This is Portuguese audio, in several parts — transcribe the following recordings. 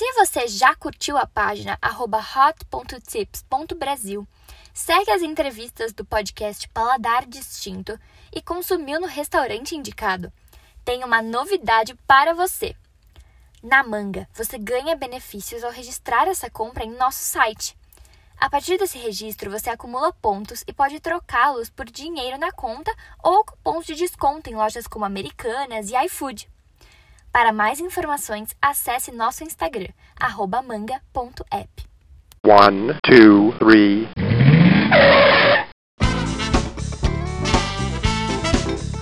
Se você já curtiu a página hot.tips.brasil, segue as entrevistas do podcast Paladar Distinto e consumiu no restaurante indicado, tem uma novidade para você. Na Manga, você ganha benefícios ao registrar essa compra em nosso site. A partir desse registro, você acumula pontos e pode trocá-los por dinheiro na conta ou cupons de desconto em lojas como Americanas e iFood. Para mais informações, acesse nosso Instagram, manga.app. One, two, three.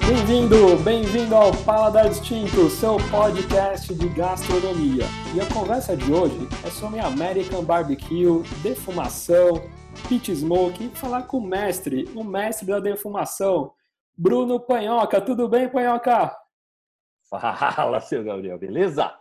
Bem-vindo, bem-vindo ao Paladar Distinto, seu podcast de gastronomia. E a conversa de hoje é sobre American Barbecue, defumação, pit smoke e falar com o mestre, o mestre da defumação, Bruno Panhoca. Tudo bem, Panhoca? Fala, seu Gabriel, beleza?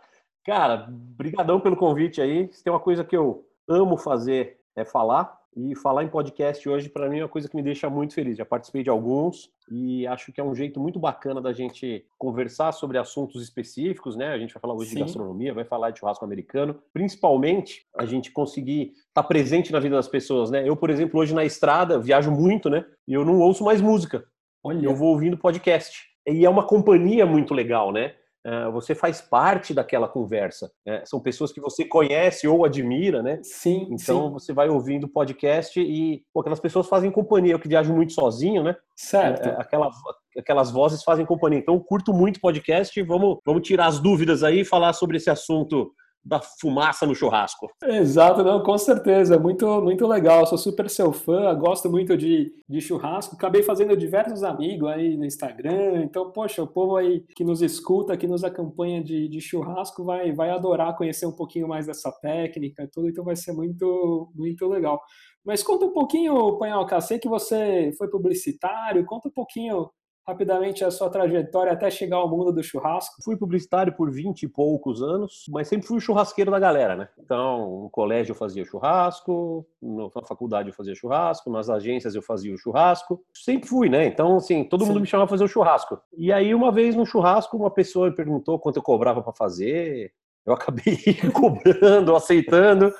Cara, brigadão pelo convite aí. Se tem uma coisa que eu amo fazer é falar e falar em podcast hoje para mim é uma coisa que me deixa muito feliz. Já participei de alguns e acho que é um jeito muito bacana da gente conversar sobre assuntos específicos, né? A gente vai falar hoje Sim. de gastronomia, vai falar de churrasco americano, principalmente a gente conseguir estar tá presente na vida das pessoas, né? Eu, por exemplo, hoje na estrada viajo muito, né? E eu não ouço mais música. Olha. Eu vou ouvindo podcast e é uma companhia muito legal, né? É, você faz parte daquela conversa. Né? São pessoas que você conhece ou admira, né? Sim. Então sim. você vai ouvindo podcast e pô, aquelas pessoas fazem companhia. Eu que viajo muito sozinho, né? Certo. É, aquela, aquelas vozes fazem companhia. Então eu curto muito podcast. Vamos, vamos tirar as dúvidas aí e falar sobre esse assunto da fumaça no churrasco. Exato, não, com certeza, muito muito legal. Sou super seu fã, gosto muito de, de churrasco. Acabei fazendo diversos amigos aí no Instagram. Então, poxa, o povo aí que nos escuta, que nos acompanha de, de churrasco, vai vai adorar conhecer um pouquinho mais dessa técnica e tudo. Então, vai ser muito muito legal. Mas conta um pouquinho, Panhoca, sei que você foi publicitário, conta um pouquinho rapidamente a sua trajetória até chegar ao mundo do churrasco? Fui publicitário por 20 e poucos anos, mas sempre fui o churrasqueiro da galera, né? Então, no colégio eu fazia churrasco, na faculdade eu fazia churrasco, nas agências eu fazia o churrasco. Sempre fui, né? Então, assim, todo Sim. mundo me chamava para fazer o churrasco. E aí, uma vez no churrasco, uma pessoa me perguntou quanto eu cobrava para fazer. Eu acabei cobrando, aceitando.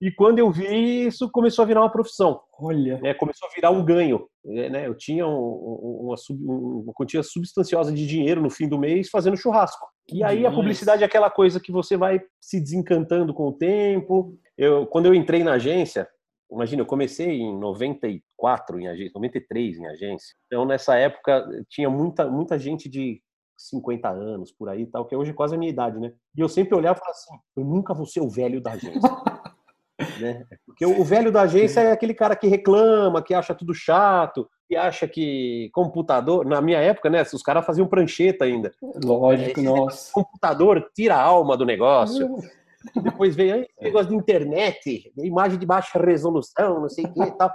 E quando eu vi, isso começou a virar uma profissão. Olha. É, começou a virar um ganho. É, né? Eu tinha um, uma, sub, uma quantia substanciosa de dinheiro no fim do mês fazendo churrasco. E aí a publicidade é aquela coisa que você vai se desencantando com o tempo. Eu, quando eu entrei na agência, imagina, eu comecei em 94 em agência, 93 em agência. Então nessa época tinha muita, muita gente de 50 anos por aí, tal, que hoje é quase a minha idade, né? E eu sempre olhava e falava assim: eu nunca vou ser o velho da agência. Né? Porque o velho da agência é aquele cara que reclama, que acha tudo chato, que acha que computador. Na minha época, né? Os caras faziam prancheta ainda. Lógico, nossa. Computador tira a alma do negócio. Depois veio aí negócio de internet, imagem de baixa resolução, não sei o que e tal.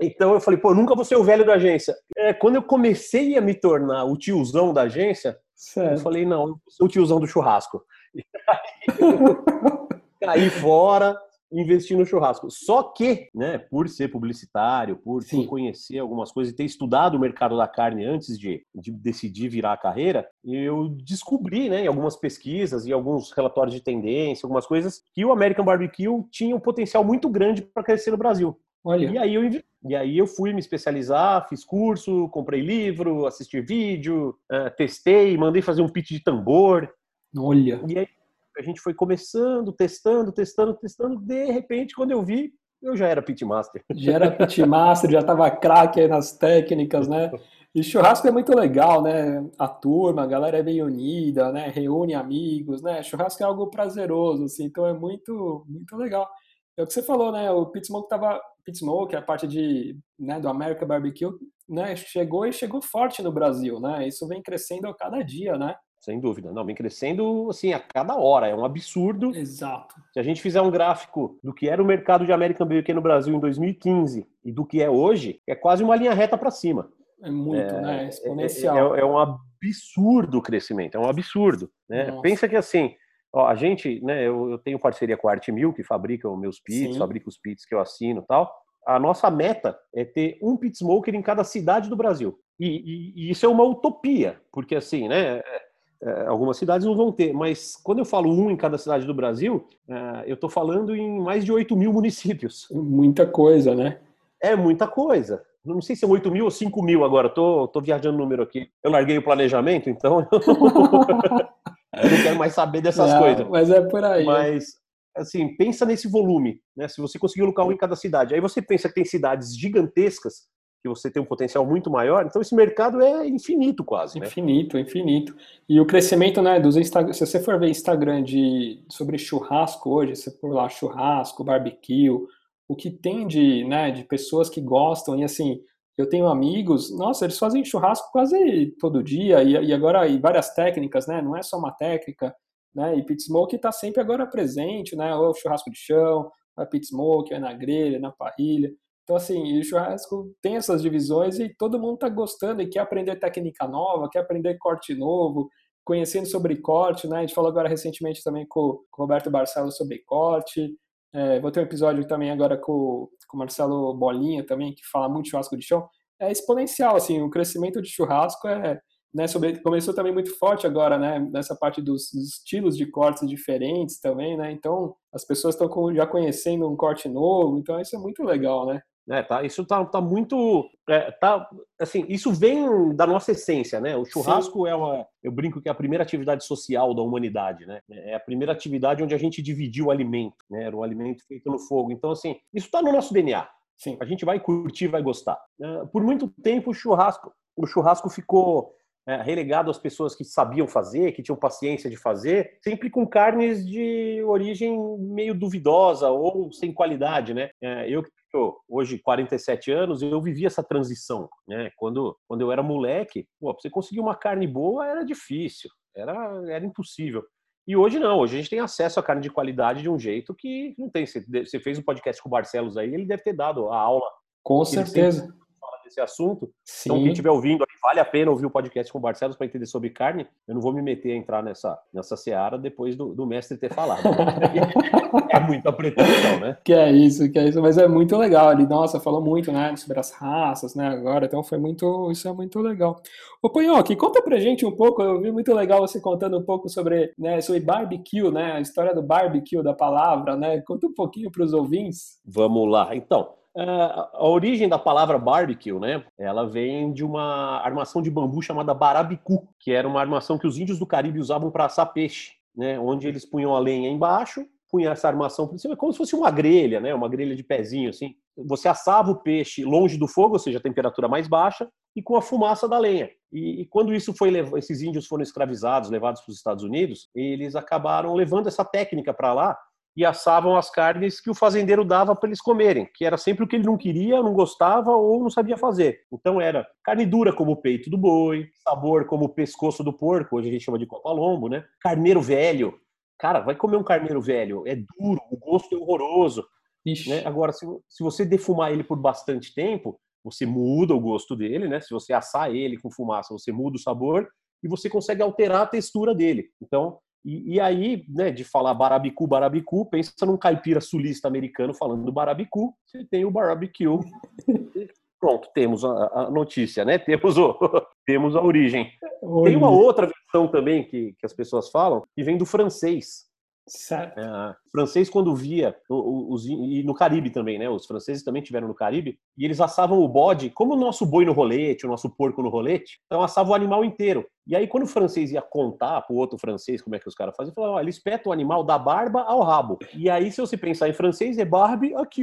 Então eu falei, pô, nunca vou ser o velho da agência. É, quando eu comecei a me tornar o tiozão da agência, certo. eu falei, não, eu sou o tiozão do churrasco. caí fora, investir no churrasco. Só que, né, por ser publicitário, por Sim. conhecer algumas coisas e ter estudado o mercado da carne antes de, de decidir virar a carreira, eu descobri, né, em algumas pesquisas e alguns relatórios de tendência, algumas coisas, que o American Barbecue tinha um potencial muito grande para crescer no Brasil. Olha. E aí eu e aí eu fui me especializar, fiz curso, comprei livro, assisti vídeo, uh, testei, mandei fazer um pitch de tambor. Olha. E aí a gente foi começando, testando, testando, testando. De repente, quando eu vi, eu já era pitmaster. Já era pitmaster, já estava craque aí nas técnicas, né? E churrasco é muito legal, né? A turma, a galera é bem unida, né? Reúne amigos, né? Churrasco é algo prazeroso, assim, então é muito, muito legal. É o que você falou, né? O Pit Smoke tava. Pit Smoke, a parte de, né, do American Barbecue, né? Chegou e chegou forte no Brasil, né? Isso vem crescendo a cada dia, né? Sem dúvida. Não, vem crescendo assim a cada hora. É um absurdo. Exato. Se a gente fizer um gráfico do que era o mercado de American Barbecue no Brasil em 2015 e do que é hoje, é quase uma linha reta para cima. É muito, é, né? Exponencial. É, é, é, um absurdo o crescimento. É um absurdo. Né? Pensa que assim, ó, a gente, né? Eu, eu, tenho parceria com a Art Mil, que fabrica os meus pits, Sim. fabrica os pits que eu assino e tal. A nossa meta é ter um pit smoker em cada cidade do Brasil. E, e, e, isso é uma utopia, porque assim, né? É, algumas cidades não vão ter, mas quando eu falo um em cada cidade do Brasil, é, eu estou falando em mais de 8 mil municípios. Muita coisa, né? É muita coisa. Não sei se é 8 mil ou 5 mil agora, tô, tô viajando o número aqui. Eu larguei o planejamento, então eu não quero mais saber dessas não, coisas. Mas é por aí. Mas, assim, pensa nesse volume, né? Se você conseguir colocar um em cada cidade. Aí você pensa que tem cidades gigantescas que você tem um potencial muito maior, então esse mercado é infinito quase, né? Infinito, infinito. E o crescimento, né, dos Instagram, se você for ver Instagram de sobre churrasco hoje, você por lá churrasco, barbecue, o que tem de, né, de pessoas que gostam e assim, eu tenho amigos, nossa, eles fazem churrasco quase todo dia e, e agora e várias técnicas, né? Não é só uma técnica, né? E pit smoke está sempre agora presente, né? Ou churrasco de chão, a pit smoke, é na grelha, na parrilha. Então, assim, o churrasco tem essas divisões e todo mundo está gostando e quer aprender técnica nova, quer aprender corte novo, conhecendo sobre corte, né? A gente falou agora recentemente também com, o Roberto Barcelos sobre corte. É, vou ter um episódio também agora com, com o Marcelo Bolinha também, que fala muito churrasco de chão. É exponencial, assim, o crescimento de churrasco é, né, sobre, começou também muito forte agora, né, nessa parte dos, dos estilos de cortes diferentes também, né, então as pessoas estão já conhecendo um corte novo, então isso é muito legal, né. É, tá, isso tá, tá muito. É, tá, assim, isso vem da nossa essência, né? O churrasco Sim. é uma. Eu brinco que é a primeira atividade social da humanidade, né? É a primeira atividade onde a gente dividiu o alimento, né? Era um alimento feito no fogo. Então, assim, isso está no nosso DNA. Sim. A gente vai curtir, vai gostar. É, por muito tempo, o churrasco, o churrasco ficou é, relegado às pessoas que sabiam fazer, que tinham paciência de fazer, sempre com carnes de origem meio duvidosa ou sem qualidade, né? É, eu hoje 47 anos, eu vivi essa transição, né? Quando, quando eu era moleque, pô, você conseguir uma carne boa era difícil, era, era impossível. E hoje não, hoje a gente tem acesso a carne de qualidade de um jeito que não tem. Você, você fez um podcast com o Barcelos aí, ele deve ter dado a aula. Com certeza desse assunto. Sim. Então, quem estiver ouvindo, vale a pena ouvir o podcast com o Barcelos para entender sobre carne. Eu não vou me meter a entrar nessa, nessa seara depois do, do mestre ter falado. é muita pretensão, né? Que é isso, que é isso. Mas é muito legal. Ele, nossa, falou muito, né, sobre as raças, né, agora. Então, foi muito, isso é muito legal. Ô, Panhoque, conta pra gente um pouco, eu vi muito legal você contando um pouco sobre, né, sobre barbecue, né, a história do barbecue, da palavra, né? Conta um pouquinho para os ouvintes. Vamos lá. Então, a origem da palavra barbecue, né? Ela vem de uma armação de bambu chamada barabicu, que era uma armação que os índios do Caribe usavam para assar peixe, né? Onde eles punham a lenha embaixo, punham essa armação por cima, como se fosse uma grelha, né? Uma grelha de pezinho, assim. Você assava o peixe longe do fogo, ou seja, a temperatura mais baixa, e com a fumaça da lenha. E, e quando isso foi esses índios foram escravizados, levados para os Estados Unidos, eles acabaram levando essa técnica para lá e assavam as carnes que o fazendeiro dava para eles comerem, que era sempre o que ele não queria, não gostava ou não sabia fazer. Então era carne dura como o peito do boi, sabor como o pescoço do porco, hoje a gente chama de copalombo, né? Carneiro velho. Cara, vai comer um carneiro velho, é duro, o gosto é horroroso. Né? Agora, se, se você defumar ele por bastante tempo, você muda o gosto dele, né? Se você assar ele com fumaça, você muda o sabor e você consegue alterar a textura dele. Então, e, e, aí, né, de falar barabicu, barabicu, pensa num caipira sulista americano falando do barabicu, você tem o barbecue. Pronto, temos a, a, notícia, né? Temos, o, temos a origem. Oi. Tem uma outra versão também que, que as pessoas falam, que vem do francês. Certo. É, francês, quando via, os, e no Caribe também, né? Os franceses também tiveram no Caribe, e eles assavam o bode, como o nosso boi no rolete, o nosso porco no rolete, então assavam o animal inteiro. E aí, quando o francês ia contar pro outro francês como é que os caras faziam, falava, ele espeta o animal da barba ao rabo. E aí, se você pensar em francês, é barbe aqui.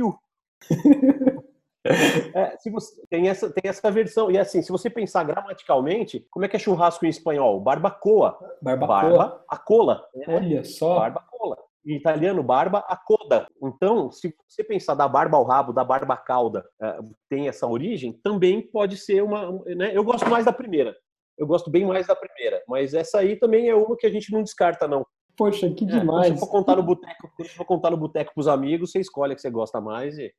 É, se você, tem, essa, tem essa versão. E assim, se você pensar gramaticalmente, como é que é churrasco em espanhol? Barbacoa. Barbacoa. Barba a cola. Né? Olha só. Barbacoa. Em italiano, barba a coda. Então, se você pensar da barba ao rabo, da barba à cauda, uh, tem essa origem, também pode ser uma. Né? Eu gosto mais da primeira. Eu gosto bem mais da primeira. Mas essa aí também é uma que a gente não descarta, não. Poxa, que demais. É, se for contar no boteco, for contar no boteco pros amigos, você escolhe a que você gosta mais e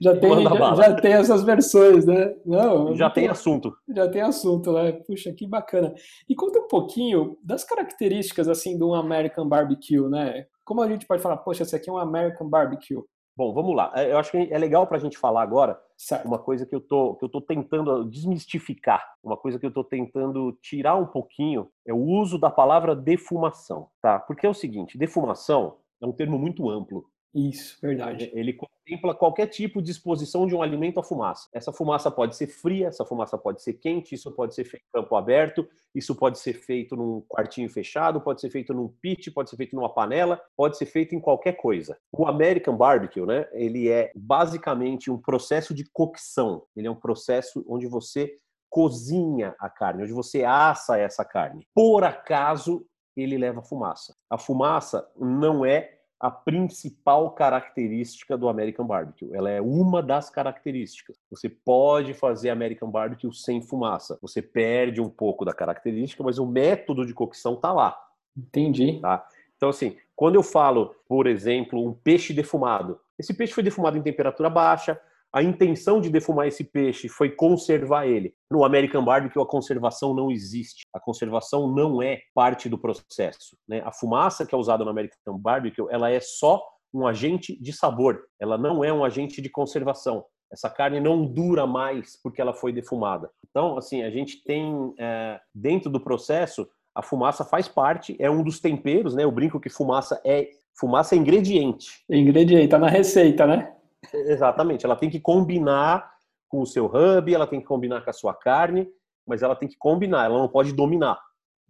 já tem, já, já, tem essas versões, né? Não, já tem assunto. Já tem assunto, né? Puxa, que bacana. E conta um pouquinho das características assim de um American Barbecue, né? Como a gente pode falar, poxa, esse aqui é um American Barbecue? Bom, vamos lá. É, eu acho que é legal para a gente falar agora Certo. uma coisa que eu tô que eu tô tentando desmistificar, uma coisa que eu tô tentando tirar um pouquinho é o uso da palavra defumação, tá? Porque é o seguinte, defumação é um termo muito amplo. Isso, verdade. Ele contempla qualquer tipo de exposição de um alimento à fumaça. Essa fumaça pode ser fria, essa fumaça pode ser quente, isso pode ser feito em campo aberto, isso pode ser feito num quartinho fechado, pode ser feito num pit, pode ser feito numa panela, pode ser feito em qualquer coisa. O American Barbecue, né, ele é basicamente um processo de cocção. Ele é um processo onde você cozinha a carne, onde você assa essa carne. Por acaso, ele leva fumaça. A fumaça não é a principal característica do American Barbecue. Ela é uma das características. Você pode fazer American Barbecue sem fumaça. Você perde um pouco da característica, mas o método de cocção tá lá. Entendi. Tá? Então, assim, quando eu falo, por exemplo, um peixe defumado, esse peixe foi defumado em temperatura baixa, a intenção de defumar esse peixe foi conservar ele. No American Barbecue, a conservação não existe. A conservação não é parte do processo. Né? A fumaça que é usada no American Barbecue, ela é só um agente de sabor. Ela não é um agente de conservação. Essa carne não dura mais porque ela foi defumada. Então, assim, a gente tem é, dentro do processo a fumaça faz parte, é um dos temperos, né? Eu brinco que fumaça é fumaça é ingrediente. Ingrediente, tá na receita, né? Exatamente, ela tem que combinar com o seu hub, ela tem que combinar com a sua carne, mas ela tem que combinar, ela não pode dominar.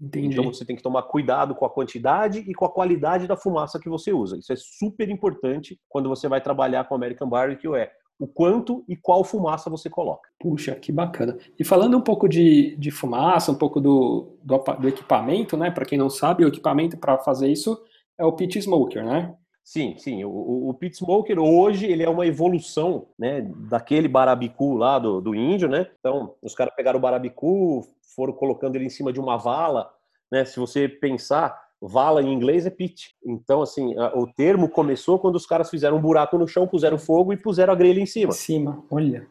Entendi. Então você tem que tomar cuidado com a quantidade e com a qualidade da fumaça que você usa. Isso é super importante quando você vai trabalhar com American Barbecue, é o quanto e qual fumaça você coloca. Puxa, que bacana. E falando um pouco de, de fumaça, um pouco do, do, do equipamento, né? Para quem não sabe, o equipamento para fazer isso é o pit smoker, né? Sim, sim. O, o, pit smoker hoje ele é uma evolução, né, daquele barabicu lá do, do índio, né? Então os caras pegaram o barabicu, foram colocando ele em cima de uma vala, né? Se você pensar, vala em inglês é pit. Então assim, o termo começou quando os caras fizeram um buraco no chão, puseram fogo e puseram a grelha em cima. Em cima, olha.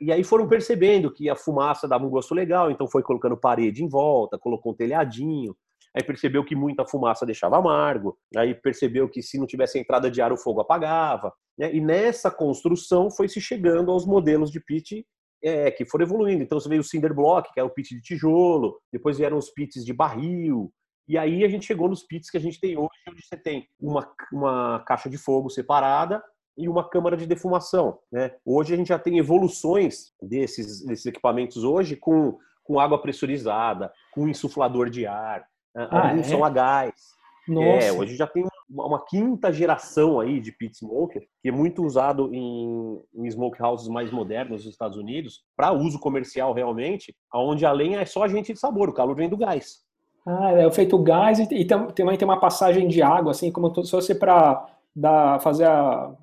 E aí foram percebendo que a fumaça dava um gosto legal, então foi colocando parede em volta, colocou um telhadinho, aí percebeu que muita fumaça deixava amargo, aí percebeu que se não tivesse entrada de ar o fogo apagava, né? e nessa construção foi se chegando aos modelos de pit é, que foram evoluindo. Então você veio o cinder block, que é o pit de tijolo, depois vieram os pits de barril, e aí a gente chegou nos pits que a gente tem hoje, onde você tem uma, uma caixa de fogo separada e uma câmara de defumação. Né? Hoje a gente já tem evoluções desses, desses equipamentos hoje com, com água pressurizada, com insuflador de ar, Ah, alguns é? são a gás. Nossa. É, hoje já tem uma, quinta geração aí de pit smoker, que é muito usado em, em smokehouses mais modernos nos Estados Unidos, para uso comercial realmente, onde a lenha é só agente de sabor, o calor vem do gás. Ah, é feito gás e, e tam- também tem uma passagem de água, assim, como se fosse para fazer a.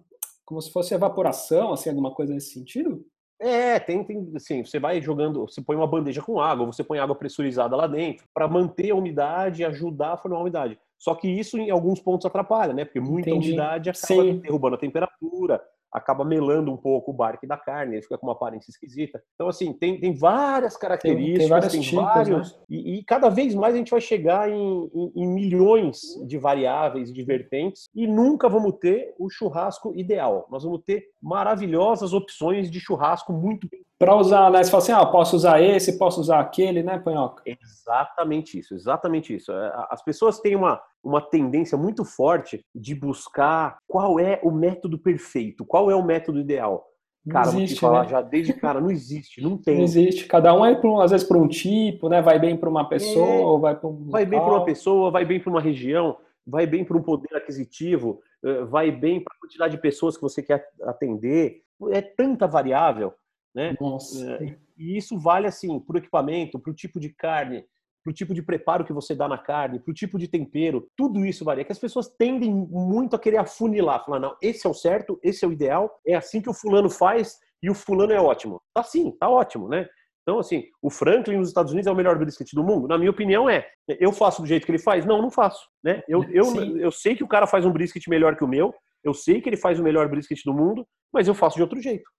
Como se fosse evaporação, assim, alguma coisa nesse sentido? É, tem, tem, assim, você vai jogando, você põe uma bandeja com água, você põe água pressurizada lá dentro, para manter a umidade e ajudar a formar a umidade. Só que isso em alguns pontos atrapalha, né? Porque muita Entendi. umidade acaba Sim. derrubando a temperatura, acaba melando um pouco o barque da carne, ele fica com uma aparência esquisita. Então, assim, tem, tem várias características, tem, vários tipos, né? vários. E, e cada vez mais a gente vai chegar em, em- em milhões de variáveis e de vertentes e nunca vamos ter o churrasco ideal. Nós vamos ter maravilhosas opções de churrasco muito bem Para usar, né? Você fala assim, ah, posso usar esse, posso usar aquele, né, Panhoca? Exatamente isso, exatamente isso. É, As pessoas têm uma, uma tendência muito forte de buscar qual é o método perfeito, qual é o método ideal. Não Cara, vou te existe, falar né? já desde cara, não existe, não Não tem. existe. Cada um é, um- às vezes, para um tipo, né? Vai bem para uma pessoa, É. vai para um. Vai bem para uma pessoa, vai bem para uma região, vai bem para um poder aquisitivo, eh, vai bem para a quantidade de pessoas que você quer atender. É tanta variável, né? Nossa. É, E isso vale assim para o equipamento, para o tipo de carne, para o tipo de preparo que você dá na carne, para o tipo de tempero, tudo isso varia. Que as pessoas tendem muito a querer afunilar, falar não, esse é o certo, esse é o ideal, é assim que o fulano faz e o fulano é ótimo. Tá sim, tá ótimo, né? Então assim, o Franklin nos Estados Unidos é o melhor brisket do mundo. Na minha opinião é. Eu faço do jeito que ele faz? Não, não faço, né? Eu, eu, Sim. eu sei que o cara faz um brisket melhor que o meu. Eu sei que ele faz o melhor brisket do mundo, mas eu faço de outro jeito.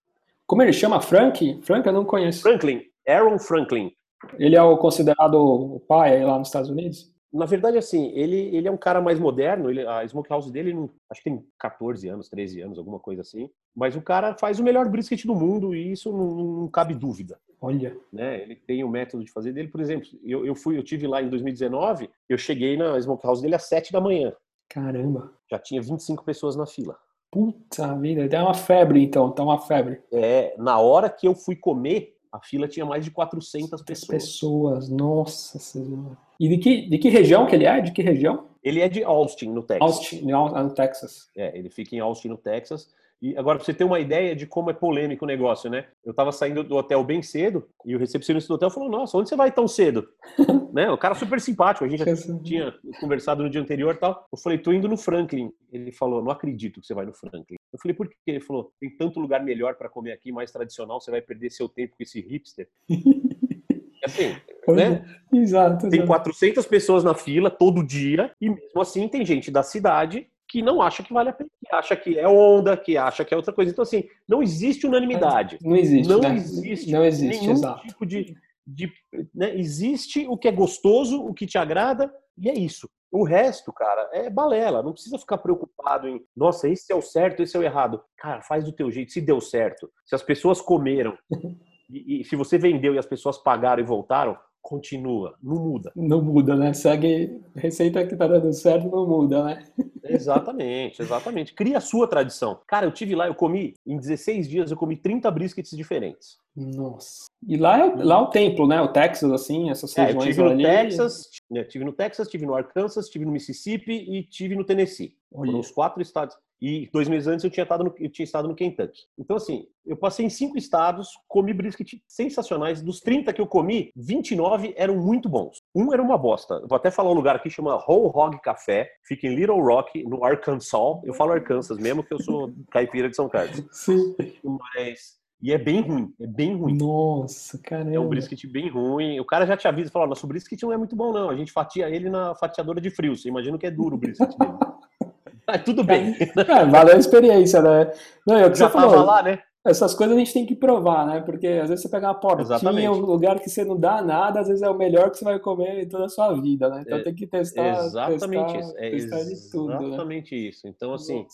Como ele chama? Frank? Frank eu não conheço. Franklin, Aaron Franklin. Ele é o considerado o pai lá nos Estados Unidos? Na verdade, assim, ele, ele é um cara mais moderno, ele, a Smokehouse dele, não, acho que tem 14 anos, 13 anos, alguma coisa assim. Mas o cara faz o melhor brisket do mundo e isso não, não cabe dúvida. Olha. Né? Ele tem o um método de fazer dele. Por exemplo, eu, eu fui, eu tive lá em 2019, eu cheguei na Smokehouse dele às 7 da manhã. Caramba. Já tinha 25 pessoas na fila. Puta vida, tá uma febre então, tá uma febre. É, na hora que eu fui comer, a fila tinha mais de 400 pessoas. Pessoas, nossa senhora. E de que, de que região que ele é? De que região? Ele é de Austin, no Texas. Austin, no Texas. É, ele fica em Austin, no Texas. E agora, pra você ter uma ideia de como é polêmico o negócio, né? Eu estava saindo do hotel bem cedo e o recepcionista do hotel falou: Nossa, onde você vai tão cedo? né? O cara super simpático, a gente já tinha conversado no dia anterior e tal. Eu falei: Tô indo no Franklin. Ele falou: Não acredito que você vai no Franklin. Eu falei: Por quê? Ele falou: Tem tanto lugar melhor para comer aqui, mais tradicional, você vai perder seu tempo com esse hipster. assim, né? Exato, Tem 400 pessoas na fila todo dia e mesmo assim tem gente da cidade que não acha que vale a pena, que acha que é onda, que acha que é outra coisa. Então, assim, não existe unanimidade. Não existe. Não né? existe, não existe nenhum exato. tipo de. de né? Existe o que é gostoso, o que te agrada, e é isso. O resto, cara, é balela. Não precisa ficar preocupado em, nossa, esse é o certo, esse é o errado. Cara, faz do teu jeito. Se deu certo, se as pessoas comeram, e, e se você vendeu e as pessoas pagaram e voltaram, continua, não muda. Não muda, né? Segue receita que tá dando certo, não muda, né? Exatamente, exatamente. Cria a sua tradição. Cara, eu tive lá, eu comi, em 16 dias, eu comi 30 briskets diferentes. Nossa. E lá é, lá é o templo, né? O Texas, assim, essas É, eu regiões tive no ali. Texas, né, tive no Texas, tive no Arkansas, tive no Mississippi e tive no Tennessee. Olha. Foram os quatro estados. E dois meses antes eu tinha, estado no, eu tinha estado no Kentucky. Então, assim, eu passei em cinco estados, comi brisket sensacionais. Dos 30 que eu comi, 29 eram muito bons. Um era uma bosta. Vou até falar um lugar aqui, chama Whole Hog Café. Fica em Little Rock, no Arkansas. Eu falo Arkansas mesmo, que eu sou caipira de São Carlos. Sim. Mas... E é bem ruim, é bem ruim. Nossa, caramba. É um brisket bem ruim. O cara já te avisa, fala, nosso brisket não é muito bom não. A gente fatia ele na fatiadora de frio. Você imagina que é duro o brisket dele. Mas tudo bem. É, valeu a experiência, né? Não, é o que Já você falou. lá, né? Essas coisas a gente tem que provar, né? Porque às vezes você pega uma portinha, Exatamente. um lugar que você não dá nada, às vezes é o melhor que você vai comer em toda a sua vida, né? Então É, tem que testar, Exatamente testar, isso. É testar de tudo, né? exatamente isso. Então, assim,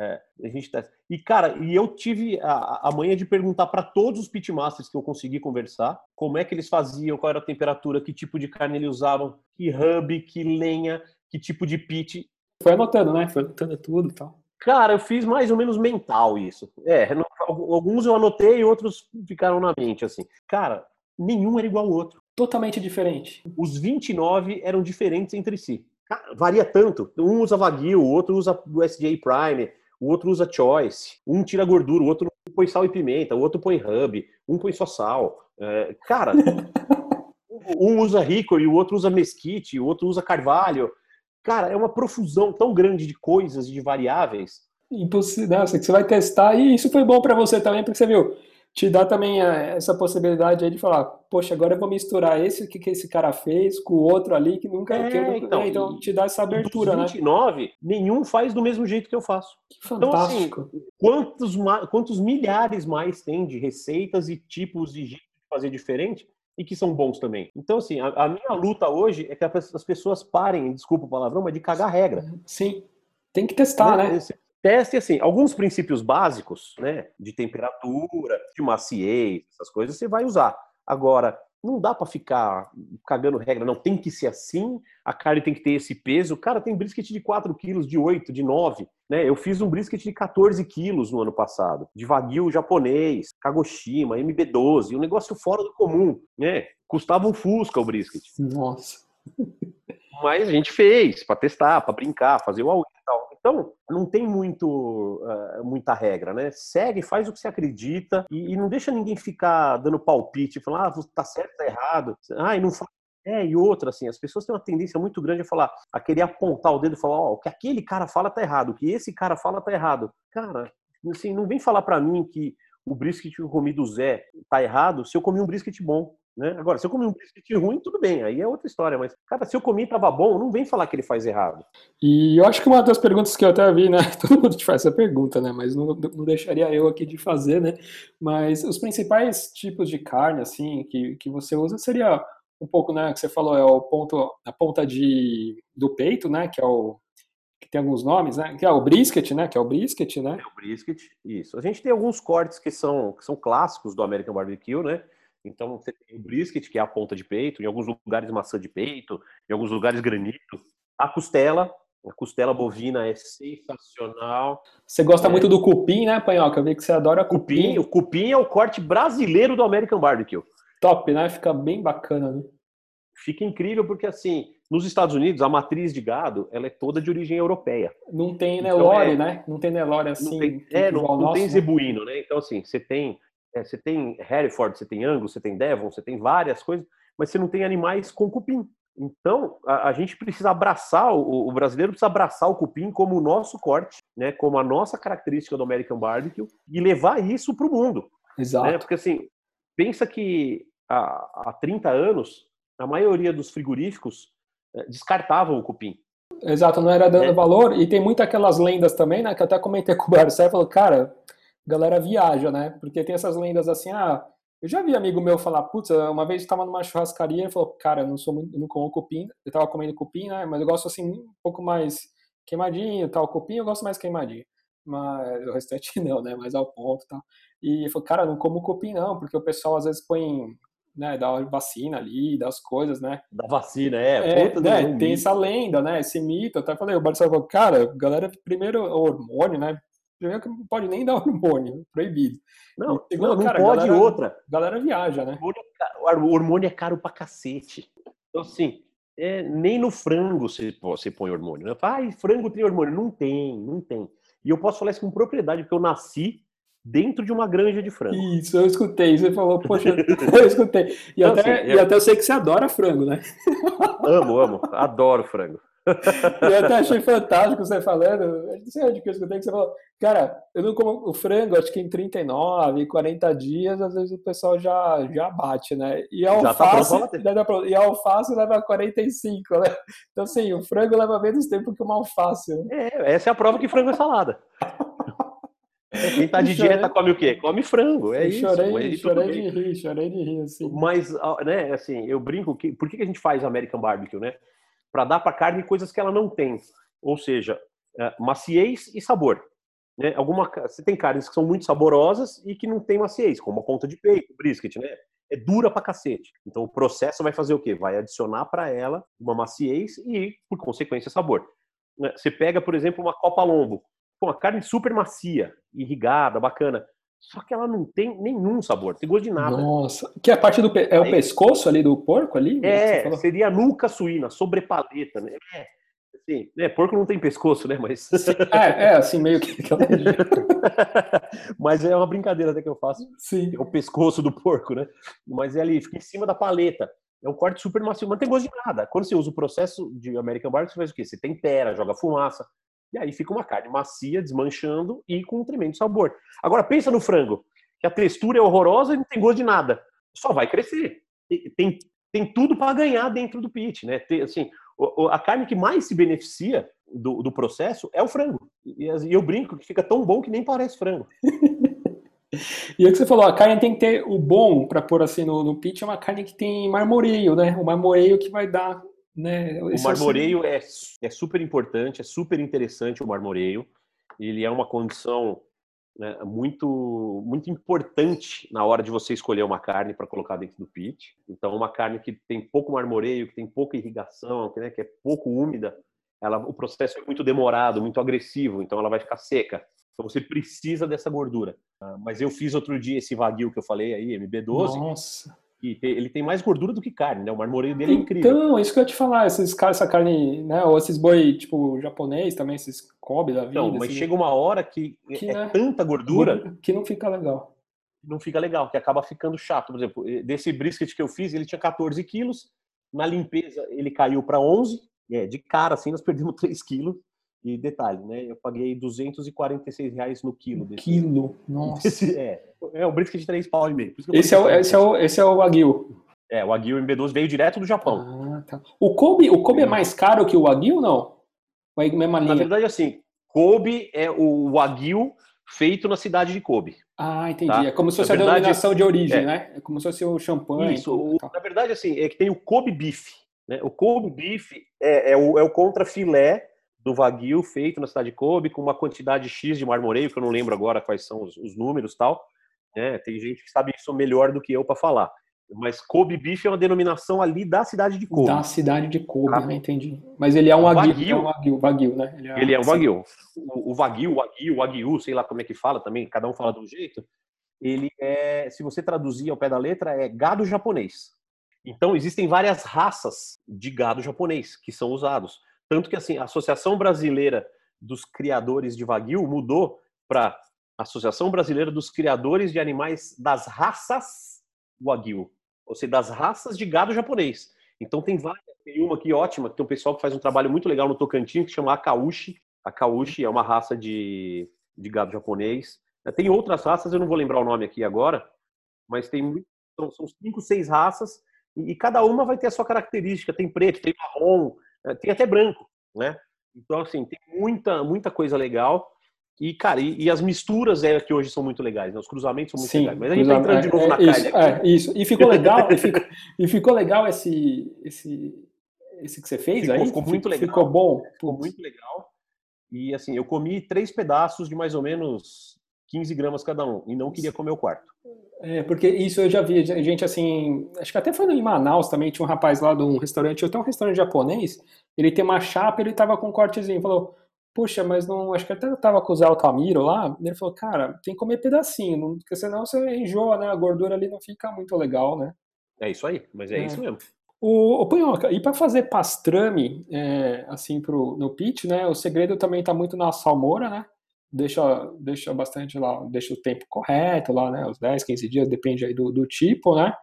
é, a gente tá... E, cara, e eu tive a, a manhã de perguntar para todos os pitmasters que eu consegui conversar como é que eles faziam, qual era a temperatura, que tipo de carne eles usavam, que hub, que lenha, que tipo de pit. Foi anotando, né? Foi anotando tudo e tal. Cara, eu fiz mais ou menos mental isso. É, não- alguns eu anotei, outros ficaram na mente, assim. Cara, nenhum era igual ao outro. Totalmente diferente. Os 29 eram diferentes entre si. Cara, varia tanto. Um usa Wagyu, o outro usa USDA Prime, o outro usa Choice. Um tira gordura, o outro põe sal e pimenta, o outro põe hub, um põe só sal. É, cara, um usa Hickory, o outro usa Mesquite, o outro usa Carvalho. Cara, é uma profusão tão grande de coisas e de variáveis. Impossível. Nossa, que você vai testar e isso foi bom pra você também, porque você viu, te dá também eh, essa possibilidade aí de falar, poxa, agora eu vou misturar esse que, que esse cara fez com o outro ali que nunca. É, que eu nunca- então, né? então te dá essa abertura, né? Dos 29, nenhum faz do mesmo jeito que eu faço. Que Então, assim, fantástico. quantos, quantos milhares mais tem de receitas e tipos de jeito de fazer diferente e que são bons também. Então, assim, a, a minha luta hoje é que as as pessoas parem, desculpa o palavrão, mas de cagar regra. Sim. Tem que testar, né? Esse Teste, assim, alguns princípios básicos, né, de temperatura, de maciez, essas coisas, você vai usar. Agora, não dá para ficar cagando regra, não, tem que ser assim, a carne tem que ter esse peso. Cara, tem brisket de 4 quilos, de 8, de 9, né? Eu fiz um brisket de 14 quilos no ano passado, de Wagyu japonês, Kagoshima, MB12, um negócio fora do comum, né? Custava um Fusca o brisket. Nossa. Mas a gente fez para testar, para brincar, fazer o AUE e tal. Então, não tem muito, eh, muita regra, né? Segue, faz o que você acredita e, e não deixa ninguém ficar dando palpite, falando, ah, tá certo, tá errado. Ah, e não faz. É, e outra, assim, as pessoas têm uma tendência muito grande a falar, a querer apontar o dedo e falar, ó, o que aquele cara fala tá errado, o que esse cara fala tá errado. Cara, assim, não vem falar para mim que o brisket que eu comi do Zé tá errado se eu comi um brisket bom. Né? Agora, se eu comi um brisket ruim, tudo bem, aí é outra história. Mas, cara, se eu comi e tava bom, não vem falar que ele faz errado. E eu acho que uma das perguntas que eu até vi, né? Todo mundo te faz essa pergunta, né? Mas não, não deixaria eu aqui de fazer, né? Mas os principais tipos de carne, assim, que, que você usa seria um pouco, né, que você falou, é o ponto, a ponta de, do peito, né, que é o que tem alguns nomes, né, que é o brisket, né, que é o brisket, né? É o brisket, isso. A gente tem alguns cortes que são, que são clássicos do American Barbecue, né? Então você tem o brisket, que é a ponta de peito, em alguns lugares maçã de peito, em alguns lugares granito. A costela, a costela bovina é sensacional. Você gosta é. muito do cupim, né, Panhoca? Eu vi que você adora cupim. cupim. O cupim é o corte brasileiro do American Barbecue. Top, né? Fica bem bacana, né? Fica incrível porque, assim, nos Estados Unidos, a matriz de gado, ela é toda de origem europeia. Não tem então, Nelore, então, é, né? Não tem Nelore assim. Não tem, é, não, não nosso, tem né? zebuíno, né? Então, assim, você tem, é, você tem Hereford, você tem Angus, você tem Devon, você tem várias coisas, mas você não tem animais com cupim. Então, a, a gente precisa abraçar, o, o, brasileiro precisa abraçar o cupim como o nosso corte, né, como a nossa característica do American Barbecue e levar isso para o mundo. Exato. Né? Porque, assim, pensa que há, há 30 anos, a maioria dos frigoríficos é, descartavam o cupim. Exato, não era dando é. valor. E tem muitas aquelas lendas também, né, que eu até comentei com o Barcelo, falou, cara, galera viaja, né? Porque tem essas lendas assim, ah, eu já vi amigo meu falar, putz, uma vez estava numa churrascaria, ele falou, cara, eu não sou muito, não como cupim, eu tava comendo cupim, né, mas eu gosto assim, um pouco mais queimadinho, tal, cupim eu gosto mais queimadinho, mas o restante não, né, mais ao ponto, tal. E ele falou, cara, não como cupim não, porque o pessoal às vezes põe, né, dá vacina ali, dá as coisas, né. Da vacina, é. é né, tem essa lenda, né, esse mito, até falei, o Barcelona falou, cara, galera, primeiro hormônio, né, Primeiro que não pode nem dar hormônio, proibido. Não, segundo, não, cara, não pode galera, outra. galera viaja, né? O hormônio é caro pra cacete. Então, assim, é, nem no frango você, você põe hormônio. Né? Ah, frango tem hormônio. Não tem, não tem. E eu posso falar isso com propriedade, porque eu nasci dentro de uma granja de frango. Isso, eu escutei. Você falou, poxa, eu escutei. E, então, até, assim, e até eu sei que você adora frango, né? Amo, amo. Adoro frango eu até achei fantástico você falando. Não sei onde que eu escutei que você falou, cara, eu não como o frango, acho que em 39, 40 dias, às vezes o pessoal já, já bate, né? E a alface, tá e a alface leva 45, né? Então, assim, o frango leva menos tempo que uma alface. Né? É, essa é a prova que frango é salada. Quem tá de dieta come o quê? Come frango, é isso. Chorei, chorei de rir, chorei de rir, assim. Mas, né, assim, eu brinco que... Por que a gente faz American Barbecue, né? Para dar para a carne coisas que ela não tem, ou seja, é, maciez e sabor. Né? Alguma, você tem carnes que são muito saborosas e que não tem maciez, como a ponta de peito, brisket, né? É dura pra cacete. Então o processo vai fazer o quê? Vai adicionar para ela uma maciez e, por consequência, sabor. Né? Você pega, por exemplo, uma copa lombo, uma carne super macia, irrigada, bacana. Só que ela não tem nenhum sabor, tem gosto de nada. Nossa, que é a parte do pe... é o pescoço ali do porco ali? É, seria a nuca suína, sobrepaleta, né? É, assim, né? Porco não tem pescoço, né? Mas é, é assim meio que Mas é uma brincadeira até que eu faço. Sim. É o pescoço do porco, né? Mas é ali, fica em cima da paleta. É um corte super macio, mas não tem gosto de nada. Quando você usa o processo de American Barbecue, você faz o quê? Você tempera, joga fumaça, e aí fica uma carne macia, desmanchando e com um tremendo sabor. Agora pensa no frango, que a textura é horrorosa e não tem gosto de nada. Só vai crescer. Tem, tem tudo para ganhar dentro do pit, né? Tem, assim, a carne que mais se beneficia do, do processo é o frango. E, eu brinco que fica tão bom que nem parece frango. E é o que você falou, a carne tem que ter o bom para pôr assim no, no pit, é uma carne que tem marmoreio, né? O marmoreio que vai dar né? O marmoreio é, é super importante, é super interessante o marmoreio. Ele é uma condição né, muito muito importante na hora de você escolher uma carne para colocar dentro do pit. Então, uma carne que tem pouco marmoreio, que tem pouca irrigação, que, né, que é pouco úmida, ela, o processo é muito demorado, muito agressivo, então ela vai ficar seca. Então você precisa dessa gordura. Ah, mas eu fiz outro dia esse vaguio que eu falei aí, MB12. Nossa ele tem mais gordura do que carne, né? O marmoreio dele é incrível. Então, isso que eu ia te falar, esses essa carne, né? Ou esses boi, tipo, japonês também, esses Kobe da vida. Não, mas assim, chega uma hora que, que é né? tanta gordura... Que não fica legal. Não fica legal, que acaba ficando chato. Por exemplo, desse brisket que eu fiz, ele tinha 14 quilos, na limpeza ele caiu para 11, é, de cara, assim, nós perdemos 3 quilos. E detalhe, né? Eu paguei 246 reais no quilo. Desse, quilo? Nossa. Desse, é, é um brisket de 3 pau e meio. Esse é, o, esse, é o, esse é o Wagyu. É, o Wagyu MB12 veio direto do Japão. Ah, tá. O Kobe, o Kobe é mais caro que o Wagyu, não? Ou é a mesma linha? Na verdade, assim, Kobe é o Wagyu feito na cidade de Kobe. Ah, entendi. Tá? É como se fosse na a verdade, denominação de origem, é. né? É como se fosse o champanhe. Isso. O, na verdade, assim, é que tem o Kobe Beef. Né? O Kobe Beef é, é o, é o contrafilé do Wagyu feito na cidade de Kobe com uma quantidade X de marmoreio, que eu não lembro agora quais são os, os números tal. Né? Tem gente que sabe isso melhor do que eu para falar. Mas Kobe Beef é uma denominação ali da cidade de Kobe. Da cidade de Kobe, ah, né? entendi. Mas ele é um Wagyu, é um Wagyu, Wagyu né? Ele é, ele é um Wagyu. O, o Wagyu, o Wagyu, o Wagyu, sei lá como é que fala também, cada um fala de um jeito. Ele é, se você traduzir ao pé da letra, é gado japonês. Então, existem várias raças de gado japonês que são usados. Tanto que, assim, a Associação Brasileira dos Criadores de Wagyu mudou para Associação Brasileira dos Criadores de Animais das Raças Wagyu, ou seja, das raças de gado japonês. Então tem várias, tem uma aqui ótima, que tem um pessoal que faz um trabalho muito legal no Tocantins, que chama Akaushi. Akaushi é uma raça de, de gado japonês. Tem outras raças, eu não vou lembrar o nome aqui agora, mas tem são, são cinco, seis raças, e, cada uma vai ter a sua característica. Tem preto, tem marrom, tem até branco, né? Então, assim, tem muita, muita coisa legal. E, cara, e, e, as misturas é que hoje são muito legais, né? Os cruzamentos são muito Sim, legais. Mas a gente tá entrando de novo é, na isso, carne. É, isso. E ficou legal, e, ficou, e ficou legal esse, esse, esse que você fez ficou, aí? Ficou muito legal. Ficou bom. Ficou muito legal. E assim, eu comi três pedaços de mais ou menos 15 gramas cada um. E não queria comer o quarto. É, porque isso eu já vi, gente assim, acho que até foi em Manaus também, tinha um rapaz lá de um restaurante, tenho um restaurante japonês, ele tem uma chapa, ele tava com um cortezinho, falou, puxa, mas não, acho que até eu tava com o Zé Altamiro lá, ele falou, cara, tem que comer pedacinho, não, porque senão você enjoa, né, a gordura ali não fica muito legal, né. É isso aí, mas é, é. isso mesmo. O, o Punhoca, e para fazer pastrame, é, assim, pro, no pitch, né, o segredo também tá muito na salmoura, né, deixa, deixa bastante lá, deixa o tempo correto lá, né, os 10, 15 dias, depende aí do, do tipo, né,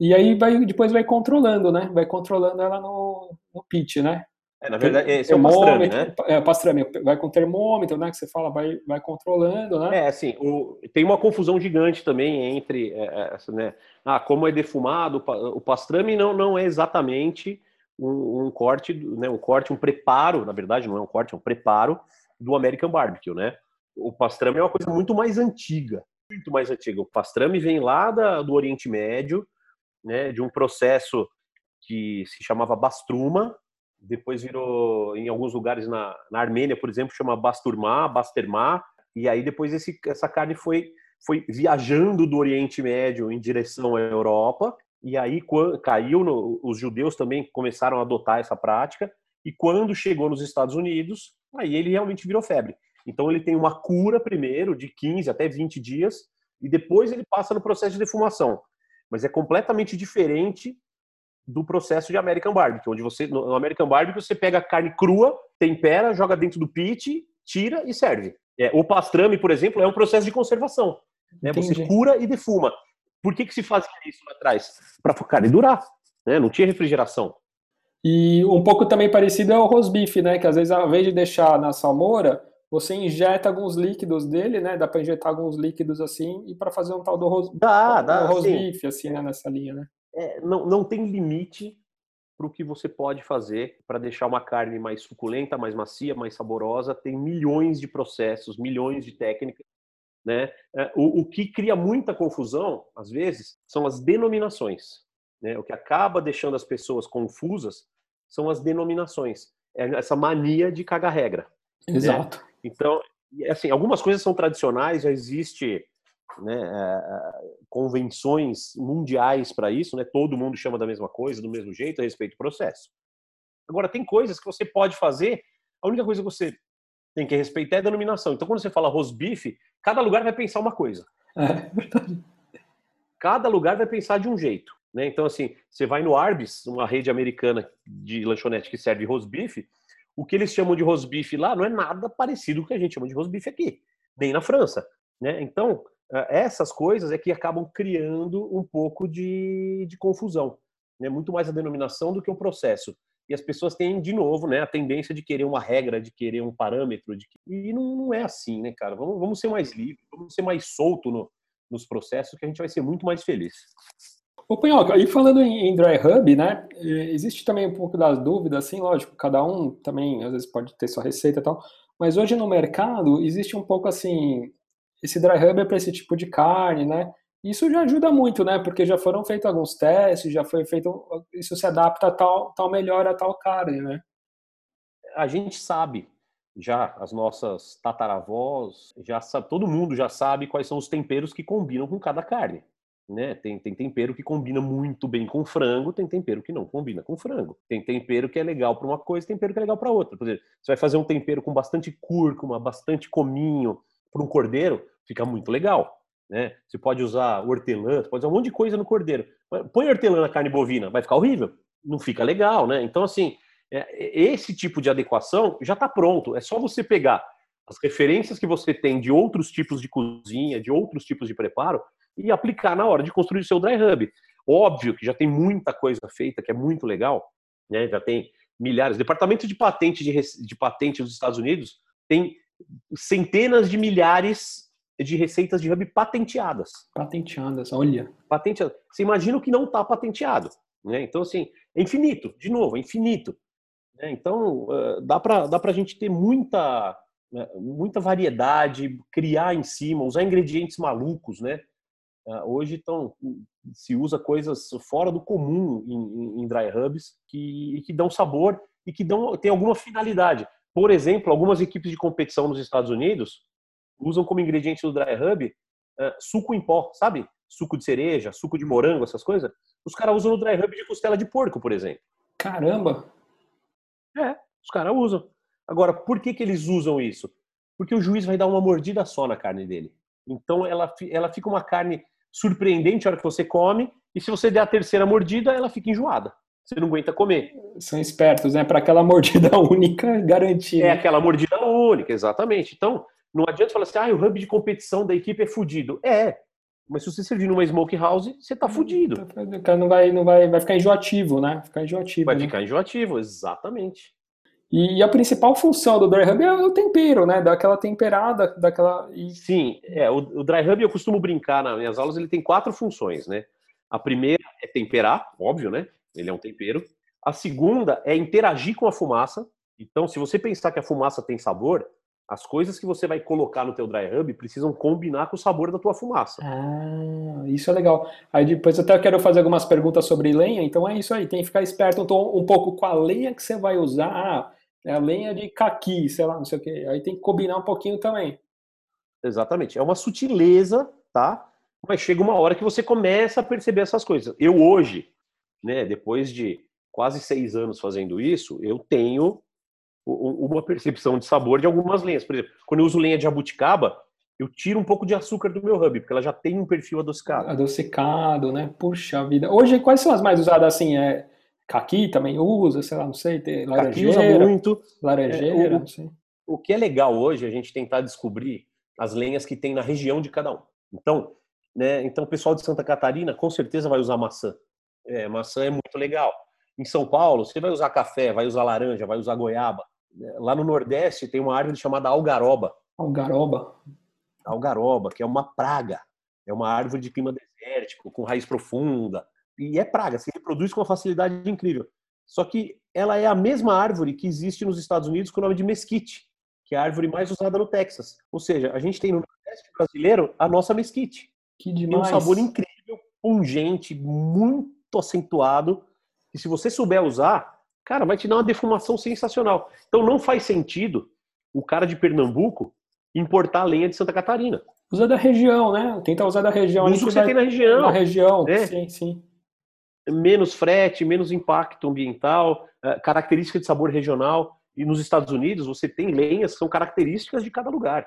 e aí vai, depois vai controlando, né, vai controlando ela no, no pitch, né, é, na verdade, esse é o pastrame, né? É, pastrame, vai com termômetro, né? Que você fala, vai, vai controlando, né? É, assim, o, tem uma confusão gigante também entre, é, é essa, né? Ah, como é defumado, o pastrame não, não é exatamente um, um, corte, né? Um corte, um preparo, na verdade não é um corte, é um preparo do American Barbecue, né? O pastrame é uma coisa muito mais antiga, muito mais antiga. O pastrame vem lá da, do Oriente Médio, né? De um processo que se chamava bastruma, depois virou, em alguns lugares na, na Armênia, por exemplo, chama Basturma, Basterma, e aí depois esse, essa carne foi, foi viajando do Oriente Médio em direção à Europa, e aí quando, caiu, no, os judeus também começaram a adotar essa prática, e quando chegou nos Estados Unidos, aí ele realmente virou febre. Então ele tem uma cura primeiro, de 15 até 20 dias, e depois ele passa no processo de defumação. Mas é completamente diferente do processo de American Barbecue, onde você no American Barbecue você pega a carne crua, tempera, joga dentro do pit, tira e serve. É, o pastrame, por exemplo, é um processo de conservação. Né? Você cura e defuma. Por que, que se fazia isso lá atrás? Para a carne durar. Né? Não tinha refrigeração. E um pouco também parecido é o rosbife, né? Que às vezes, ao invés de deixar na salmoura, você injeta alguns líquidos dele, né? Dá para injetar alguns líquidos assim e para fazer um tal do, ros... dá, dá, rosbife, assim, né? Nessa linha, né? é, não, não tem limite para o que você pode fazer para deixar uma carne mais suculenta, mais macia, mais saborosa. Tem milhões de processos, milhões de técnicas. Né? É, o, o que cria muita confusão, às vezes, são as denominações. Né? O que acaba deixando as pessoas confusas são as denominações. É essa mania de cagar regra. Né? Exato. Né? Então, assim, algumas coisas são tradicionais, já existe né, é, é, convenções mundiais para isso, né? Todo mundo chama da mesma coisa, do mesmo jeito, a respeito do processo. Agora, tem coisas que você pode fazer, a única coisa que você tem que respeitar é a denominação. Então, quando você fala rosbife, cada lugar vai pensar uma coisa. É Cada lugar vai pensar de um jeito. Né? Então, assim, você vai no Arbis, uma rede americana de lanchonete que serve rosbife, o que eles chamam de rosbife lá não é nada parecido com o que a gente chama de rosbife aqui, nem na França. Né? Então, essas coisas é que acabam criando um pouco de, de confusão. Né? Muito mais a denominação do que o processo. E as pessoas têm, de novo, né, a tendência de querer uma regra, de querer um parâmetro. De... E não, não é assim, né, cara? Vamos, vamos ser mais livres, vamos ser mais solto no, nos processos, que a gente vai ser muito mais feliz. Ô, Punhoca, e falando em, em Dry Hub, né, existe também um pouco das dúvidas, assim, lógico, cada um também, às vezes, pode ter sua receita e tal, mas hoje no mercado existe um pouco, assim, esse dry rub é para esse tipo de carne, né? Isso já ajuda muito, né? Porque já foram feitos alguns testes, já foi feito. Isso se adapta a tal, tal melhor a tal carne, né? A gente sabe, já as nossas tataravós, já sabe, todo mundo já sabe quais são os temperos que combinam com cada carne. Né? Tem, tem tempero que combina muito bem com frango, tem tempero que não combina com frango. Tem tempero que é legal para uma coisa, tempero que é legal para outra. Por exemplo, você vai fazer um tempero com bastante cúrcuma, bastante cominho para um cordeiro, fica muito legal. Né? Você pode usar hortelã, você pode usar um monte de coisa no cordeiro. Põe hortelã na carne bovina, vai ficar horrível. Não fica legal, né? Então, assim, é, esse tipo de adequação já está pronto. É só você pegar as referências que você tem de outros tipos de cozinha, de outros tipos de preparo e aplicar na hora de construir o seu dry hub. Óbvio que já tem muita coisa feita que é muito legal, né? Já tem milhares. Departamento de patente de, de patente dos Estados Unidos tem centenas de milhares de receitas de hub patenteadas. Patenteadas, olha. Patenteadas. Você imagina o que não está patenteado. Né? Então, assim, é infinito, de novo, é infinito. Né? Então, dá para dá a gente ter muita, né, muita variedade, criar em cima, usar ingredientes malucos, né? Hoje então, se usa coisas fora do comum em, em dry hubs que, que dão sabor e que dão, tem alguma finalidade. Por exemplo, algumas equipes de competição nos Estados Unidos usam como ingrediente do dry hub uh, suco em pó, sabe? Suco de cereja, suco de morango, essas coisas. Os caras usam no dry hub de costela de porco, por exemplo. Caramba! É, os caras usam. Agora, por que, que eles usam isso? Porque o juiz vai dar uma mordida só na carne dele. Então, ela, ela fica uma carne surpreendente a hora que você come, e se você der a terceira mordida, ela fica enjoada. Você não aguenta comer. São espertos, né? Para aquela mordida única garantir. É aquela mordida única, exatamente. Então, não adianta falar assim, ah, o hub de competição da equipe é fudido. É, mas se você servir numa smoke house, você tá fudido. O cara não vai, não vai, vai ficar enjoativo, né? Ficar enjoativo. Vai né? ficar enjoativo, exatamente. E a principal função do dry hub é o tempero, né? Daquela temperada, daquela. Sim, é. O, o dry hub eu costumo brincar nas minhas aulas, ele tem quatro funções, né? A primeira é temperar, óbvio, né? Ele é um tempero. A segunda é interagir com a fumaça. Então, se você pensar que a fumaça tem sabor, as coisas que você vai colocar no teu dry hub precisam combinar com o sabor da tua fumaça. Ah, isso é legal. Aí depois até quero fazer algumas perguntas sobre lenha, então é isso aí, tem que ficar esperto um, um pouco com a lenha que você vai usar. Ah, é a lenha de caqui, sei lá, não sei o que. Aí tem que combinar um pouquinho também. Exatamente. É uma sutileza, tá? Mas chega uma hora que você começa a perceber essas coisas. Eu hoje, né, depois de quase seis anos fazendo isso, eu tenho uma percepção de sabor de algumas lenhas. Por exemplo, quando eu uso lenha de jabuticaba, eu tiro um pouco de açúcar do meu hub, porque ela já tem um perfil adocicado. Adocicado, né? Puxa vida. Hoje, quais são as mais usadas assim? É caqui também usa, sei lá, não sei, tem laranjeira. Caqui usa muito. Laranjeira, é, o, não sei. O que é legal hoje é a gente tentar descobrir as lenhas que tem na região de cada um. Então, né, então o pessoal de Santa Catarina com certeza vai usar maçã. É, maçã é muito legal. Em São Paulo, você vai usar café, vai usar laranja, vai usar goiaba. Lá no Nordeste tem uma árvore chamada algaroba. Algaroba? Algaroba, que é uma praga. É uma árvore de clima desértico, com raiz profunda. E é praga, se reproduz com uma facilidade incrível. Só que ela é a mesma árvore que existe nos Estados Unidos com o nome de mesquite, que é a árvore mais usada no Texas. Ou seja, a gente tem no Nordeste brasileiro a nossa mesquite. Que demais. Tem um sabor incrível, pungente, muito acentuado, e se você souber usar, cara, vai te dar uma defumação sensacional. Então não faz sentido o cara de Pernambuco importar lenha de Santa Catarina. Usa da região, né? Tenta usar da região. Usa o que você vai... tem na região. Na região, é. sim, sim. Menos frete, menos impacto ambiental, eh, característica de sabor regional. E nos Estados Unidos você tem lenhas que são características de cada lugar.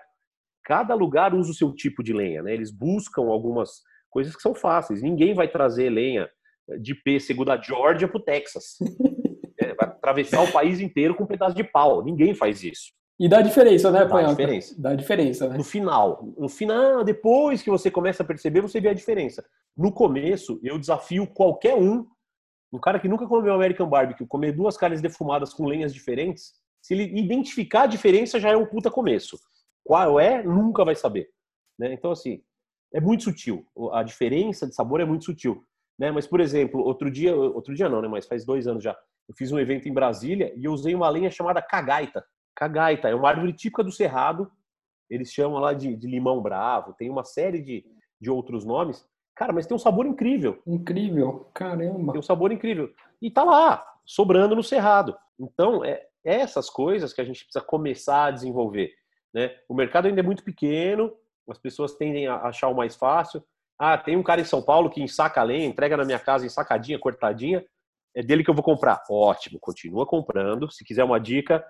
Cada lugar usa o seu tipo de lenha, né? Eles buscam algumas coisas que são fáceis. Ninguém vai trazer lenha de pêssego da Georgia para o Texas. É, vai atravessar o país inteiro com um pedaço de pau. Ninguém faz isso. E dá diferença, né, Dá diferença. Dá diferença, né? No final. No final, depois que você começa a perceber, você vê a diferença. No começo, eu desafio qualquer um, um cara que nunca comeu American Barbecue, comer duas carnes defumadas com lenhas diferentes, se ele identificar a diferença, já é um puta começo. Qual é, nunca vai saber. Né? Então, assim, é muito sutil. A diferença de sabor é muito sutil. Né? Mas, por exemplo, outro dia, outro dia não, né? Mas faz dois anos já, eu fiz um evento em Brasília e eu usei uma lenha chamada cagaita. Cagaita é uma árvore típica do Cerrado, eles chamam lá de, de limão bravo, tem uma série de, de outros nomes. Cara, mas tem um sabor incrível. Incrível, caramba. Tem um sabor incrível. E tá lá, sobrando no cerrado. Então, é, é essas coisas que a gente precisa começar a desenvolver. Né? O mercado ainda é muito pequeno, as pessoas tendem a achar o mais fácil. Ah, tem um cara em São Paulo que ensaca a lenha, entrega na minha casa ensacadinha, cortadinha, é dele que eu vou comprar. Ótimo, continua comprando. Se quiser uma dica,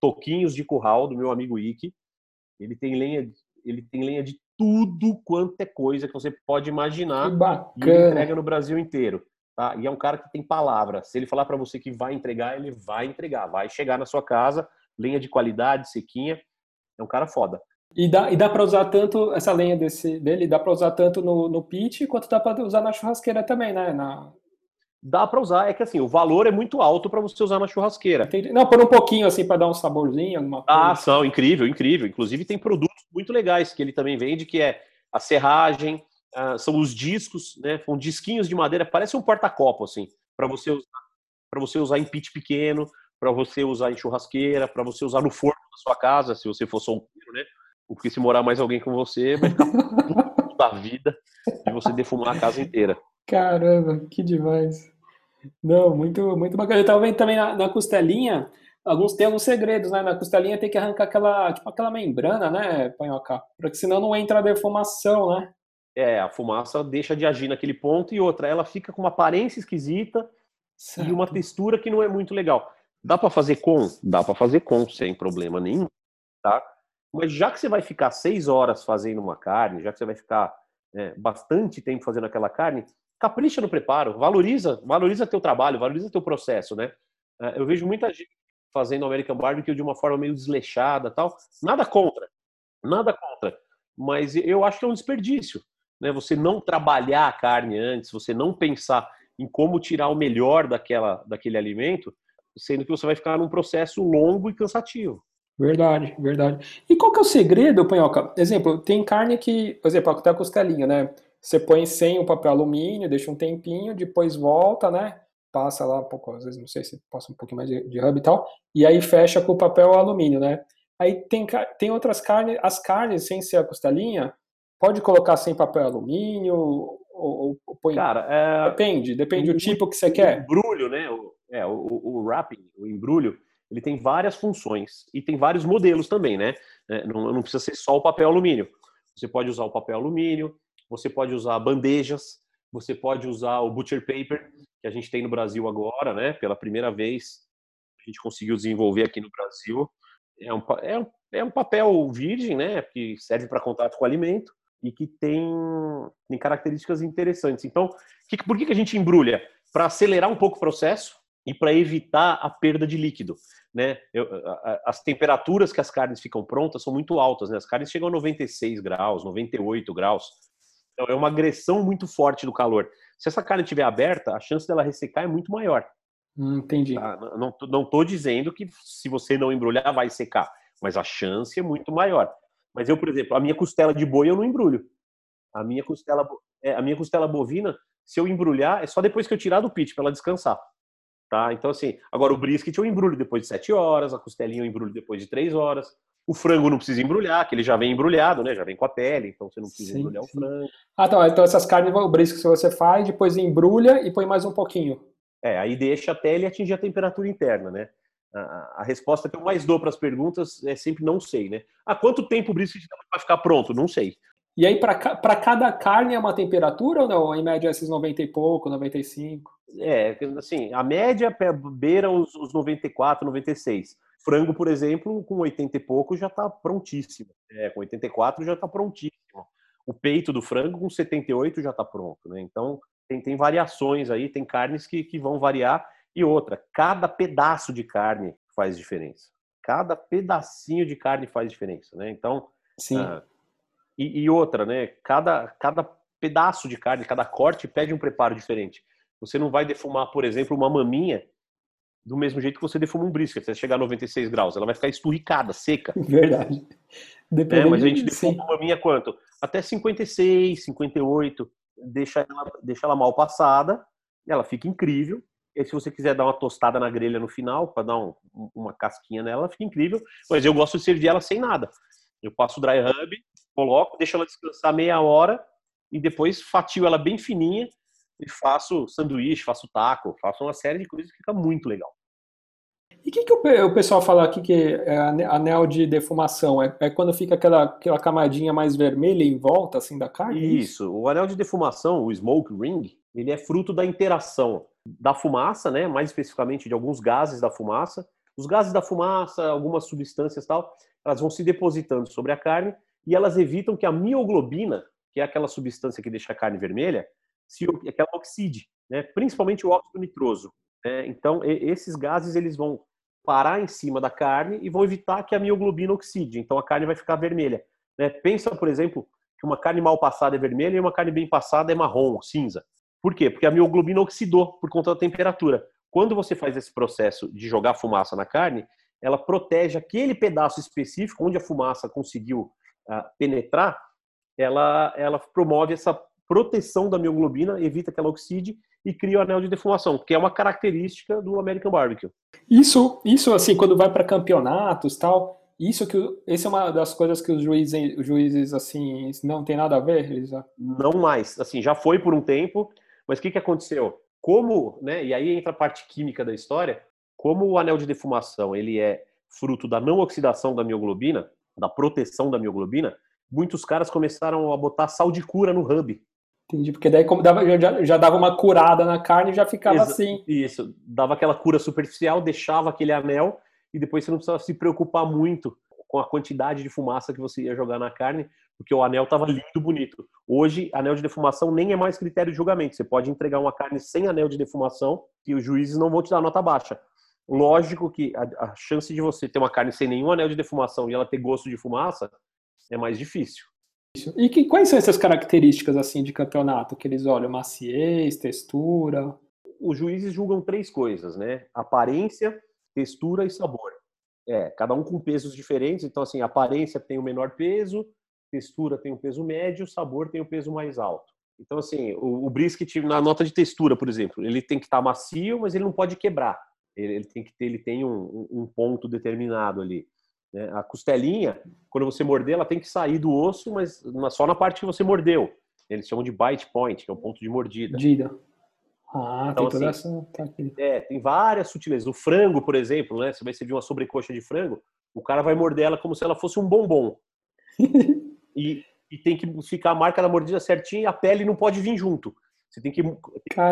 toquinhos de curral do meu amigo Ike. Ele tem lenha, ele tem lenha de tudo quanto é coisa que você pode imaginar. E ele entrega no Brasil inteiro. Tá? E é um cara que tem palavra. Se ele falar para você que vai entregar, ele vai entregar. Vai chegar na sua casa, lenha de qualidade, sequinha. É um cara foda. E dá, e dá para usar tanto essa lenha desse, dele, dá para usar tanto no, no pit quanto dá para usar na churrasqueira também, né? Na... Dá para usar, é que assim, o valor é muito alto para você usar na churrasqueira. Entendi. Não, por um pouquinho assim para dar um saborzinho, alguma coisa. Ah, são incrível, incrível. Inclusive tem produtos muito legais que ele também vende, que é a serragem, uh, são os discos, né? São disquinhos de madeira, parece um porta-copo assim, para você usar, para você usar em pit pequeno, para você usar em churrasqueira, para você usar no forno da sua casa, se você for solteiro, né? Porque se morar mais alguém com você, vai ficar da vida de você defumar a casa inteira. Caramba, que demais. Não, muito, muito bacana. Eu tava vendo também na, na costelinha, alguns tem alguns segredos, né? Na costelinha tem que arrancar aquela, tipo aquela membrana, né, panhoca? Porque senão não entra a defumação, né? É, a fumaça deixa de agir naquele ponto e outra, ela fica com uma aparência esquisita certo. e uma textura que não é muito legal. Dá para fazer com? Dá para fazer com, sem problema nenhum, tá? Mas já que você vai ficar seis horas fazendo uma carne, já que você vai ficar é, bastante tempo fazendo aquela carne, capricha no preparo, valoriza, valoriza teu trabalho, valoriza teu processo, né? É, eu vejo muita gente fazendo American Barbecue de uma forma meio desleixada, tal. Nada contra, nada contra, mas eu acho que é um desperdício, né? Você não trabalhar a carne antes, você não pensar em como tirar o melhor daquela, daquele alimento, sendo que você vai ficar num processo longo e cansativo. Verdade, verdade. E qual que é o segredo, Panhoca? Exemplo, tem carne que, por exemplo, até a costelinha, né? Você põe sem o papel alumínio, deixa um tempinho, depois volta, né? Passa lá um pouco, às vezes, não sei se passa um pouquinho mais de, de hub e tal, e aí fecha com o papel alumínio, né? Aí tem, tem outras carnes, as carnes sem ser a costelinha, pode colocar sem papel alumínio, ou, ou põe... Cara, é... depende, depende do tipo que você quer. O embrulho, né? O, é, o, o wrapping, o embrulho, ele tem várias funções e tem vários modelos também, né? É, não, não, precisa ser só o papel alumínio. Você pode usar o papel alumínio, você pode usar bandejas, você pode usar o butcher paper, que a gente tem no Brasil agora, né? Pela primeira vez a gente conseguiu desenvolver aqui no Brasil. É um, é um, é um papel virgem, né? Que serve para contato com alimento e que tem, tem características interessantes. Então, que, por que, que a gente embrulha? Para acelerar um pouco o processo e para evitar a perda de líquido né? Eu, as temperaturas que as carnes ficam prontas são muito altas, né? As carnes chegam a 96 graus, 98 graus. Então é uma agressão muito forte do calor. Se essa carne estiver aberta, a chance dela ressecar é muito maior. Hum, entendi. Tá? Não, não tô dizendo que se você não embrulhar vai secar, mas a chance é muito maior. Mas eu, por exemplo, a minha costela de boi eu não embrulho. A minha costela, é, a minha costela bovina, se eu embrulhar, é só depois que eu tirar do pit para ela descansar. Tá? Então, assim, agora o brisket eu embrulho depois de 7 horas, a costelinha eu embrulho depois de 3 horas. O frango não precisa embrulhar, que ele já vem embrulhado, né? Já vem com a pele, então você não precisa sim, embrulhar sim. o frango. Ah, tá. Então essas carnes, o brisket você faz, depois embrulha e põe mais um pouquinho. É, aí deixa até ele atingir a temperatura interna, né? A, a resposta que eu mais dou para as perguntas é sempre não sei, né? Ah, quanto tempo o brisket vai ficar pronto? Não sei. E aí, para cada carne é uma temperatura ou não? Em média, esses 90 e pouco, 95? É, assim, a média beira os, os 94, 96. Frango, por exemplo, com 80 e pouco já está prontíssimo. É, com 84 já está prontíssimo. O peito do frango com 78 já está pronto, né? Então, tem, tem variações aí, tem carnes que, que vão variar. E outra, cada pedaço de carne faz diferença. Cada pedacinho de carne faz diferença, né? Então, Sim. Ah, e, e, outra, né? Cada, cada pedaço de carne, cada corte pede um preparo diferente. Você não vai defumar, por exemplo, uma maminha do mesmo jeito que você defuma um brisket. Você chegar a 96 graus, ela vai ficar esturricada, seca. Verdade. É, mas a gente defuma uma maminha quanto? Até 56, 58. Deixa ela, deixa ela mal passada, ela fica incrível. E se você quiser dar uma tostada na grelha no final, para dar um, uma casquinha nela, fica incrível. Mas eu gosto de servir ela sem nada. Eu passo o dry rub, coloco, deixo ela descansar meia hora e depois fatio ela bem fininha e faço sanduíche, faço taco, faço uma série de coisas que fica muito legal. E o que, que o, pessoal fala aqui que é anel de defumação? É, é, quando fica aquela, aquela camadinha mais vermelha em volta, assim, da carne? É isso. O anel de defumação, o smoke ring, ele é fruto da interação da fumaça, né? Mais especificamente de alguns gases da fumaça. Os gases da fumaça, algumas substâncias tal, elas vão se depositando sobre a carne e elas evitam que a mioglobina, que é aquela substância que deixa a carne vermelha, se que ela oxide, né? Principalmente o óxido nitroso. Né? Então, esses gases eles vão parar em cima da carne e vão evitar que a mioglobina oxide. Então a carne vai ficar vermelha. Né? Pensa, por exemplo, que uma carne mal passada é vermelha e uma carne bem passada é marrom, cinza. Por quê? Porque a mioglobina oxidou por conta da temperatura. Quando você faz esse processo de jogar fumaça na carne, ela protege aquele pedaço específico onde a fumaça conseguiu penetrar, ela, ela promove essa proteção da mioglobina, evita que ela oxide e cria o anel de defumação, que é uma característica do American Barbecue. Isso, isso assim, quando vai para campeonatos tal, isso que essa é uma das coisas que os juízes, os juízes assim não tem nada a ver, eles já... não mais, assim já foi por um tempo, mas o que que aconteceu? Como, né? E aí entra a parte química da história. Como o anel de defumação ele é fruto da não oxidação da mioglobina, da proteção da mioglobina, muitos caras começaram a botar sal de cura no hub Entendi, porque daí como dava, já, já dava uma curada na carne e já ficava Exa assim. Isso, dava aquela cura superficial, deixava aquele anel e depois você não precisava se preocupar muito com a quantidade de fumaça que você ia jogar na carne, porque o anel estava lindo, bonito. Hoje, anel de defumação nem é mais critério de julgamento. Você pode entregar uma carne sem anel de defumação e os juízes não vão te dar nota baixa. Lógico que a, a chance de você ter uma carne sem nenhum anel de defumação e ela ter gosto de fumaça é mais difícil. E que, quais são essas características assim de campeonato que eles olham? Maciez, textura? Os juízes julgam três coisas, né? Aparência, textura e sabor. É, cada um com pesos diferentes. Então, assim, aparência tem o menor peso, textura tem o peso médio, sabor tem o peso mais alto. Então, assim, o, o brisket na nota de textura, por exemplo, ele tem que estar macio, mas ele não pode quebrar. Ele, ele tem que ter, ele tem um, um ponto determinado ali. Né? A costelinha, quando você morder, ela tem que sair do osso, mas só na parte que você mordeu. Eles chamam de bite point, que é o ponto de mordida. Mordida. Ah, então, tem toda assim, essa. Tá é, tem várias sutilezas. O frango, por exemplo, né? Você vai servir uma sobrecoxa de frango, o cara vai morder ela como se ela fosse um bombom. e, e, tem que ficar a marca da mordida certinha e a pele não pode vir junto. Você tem que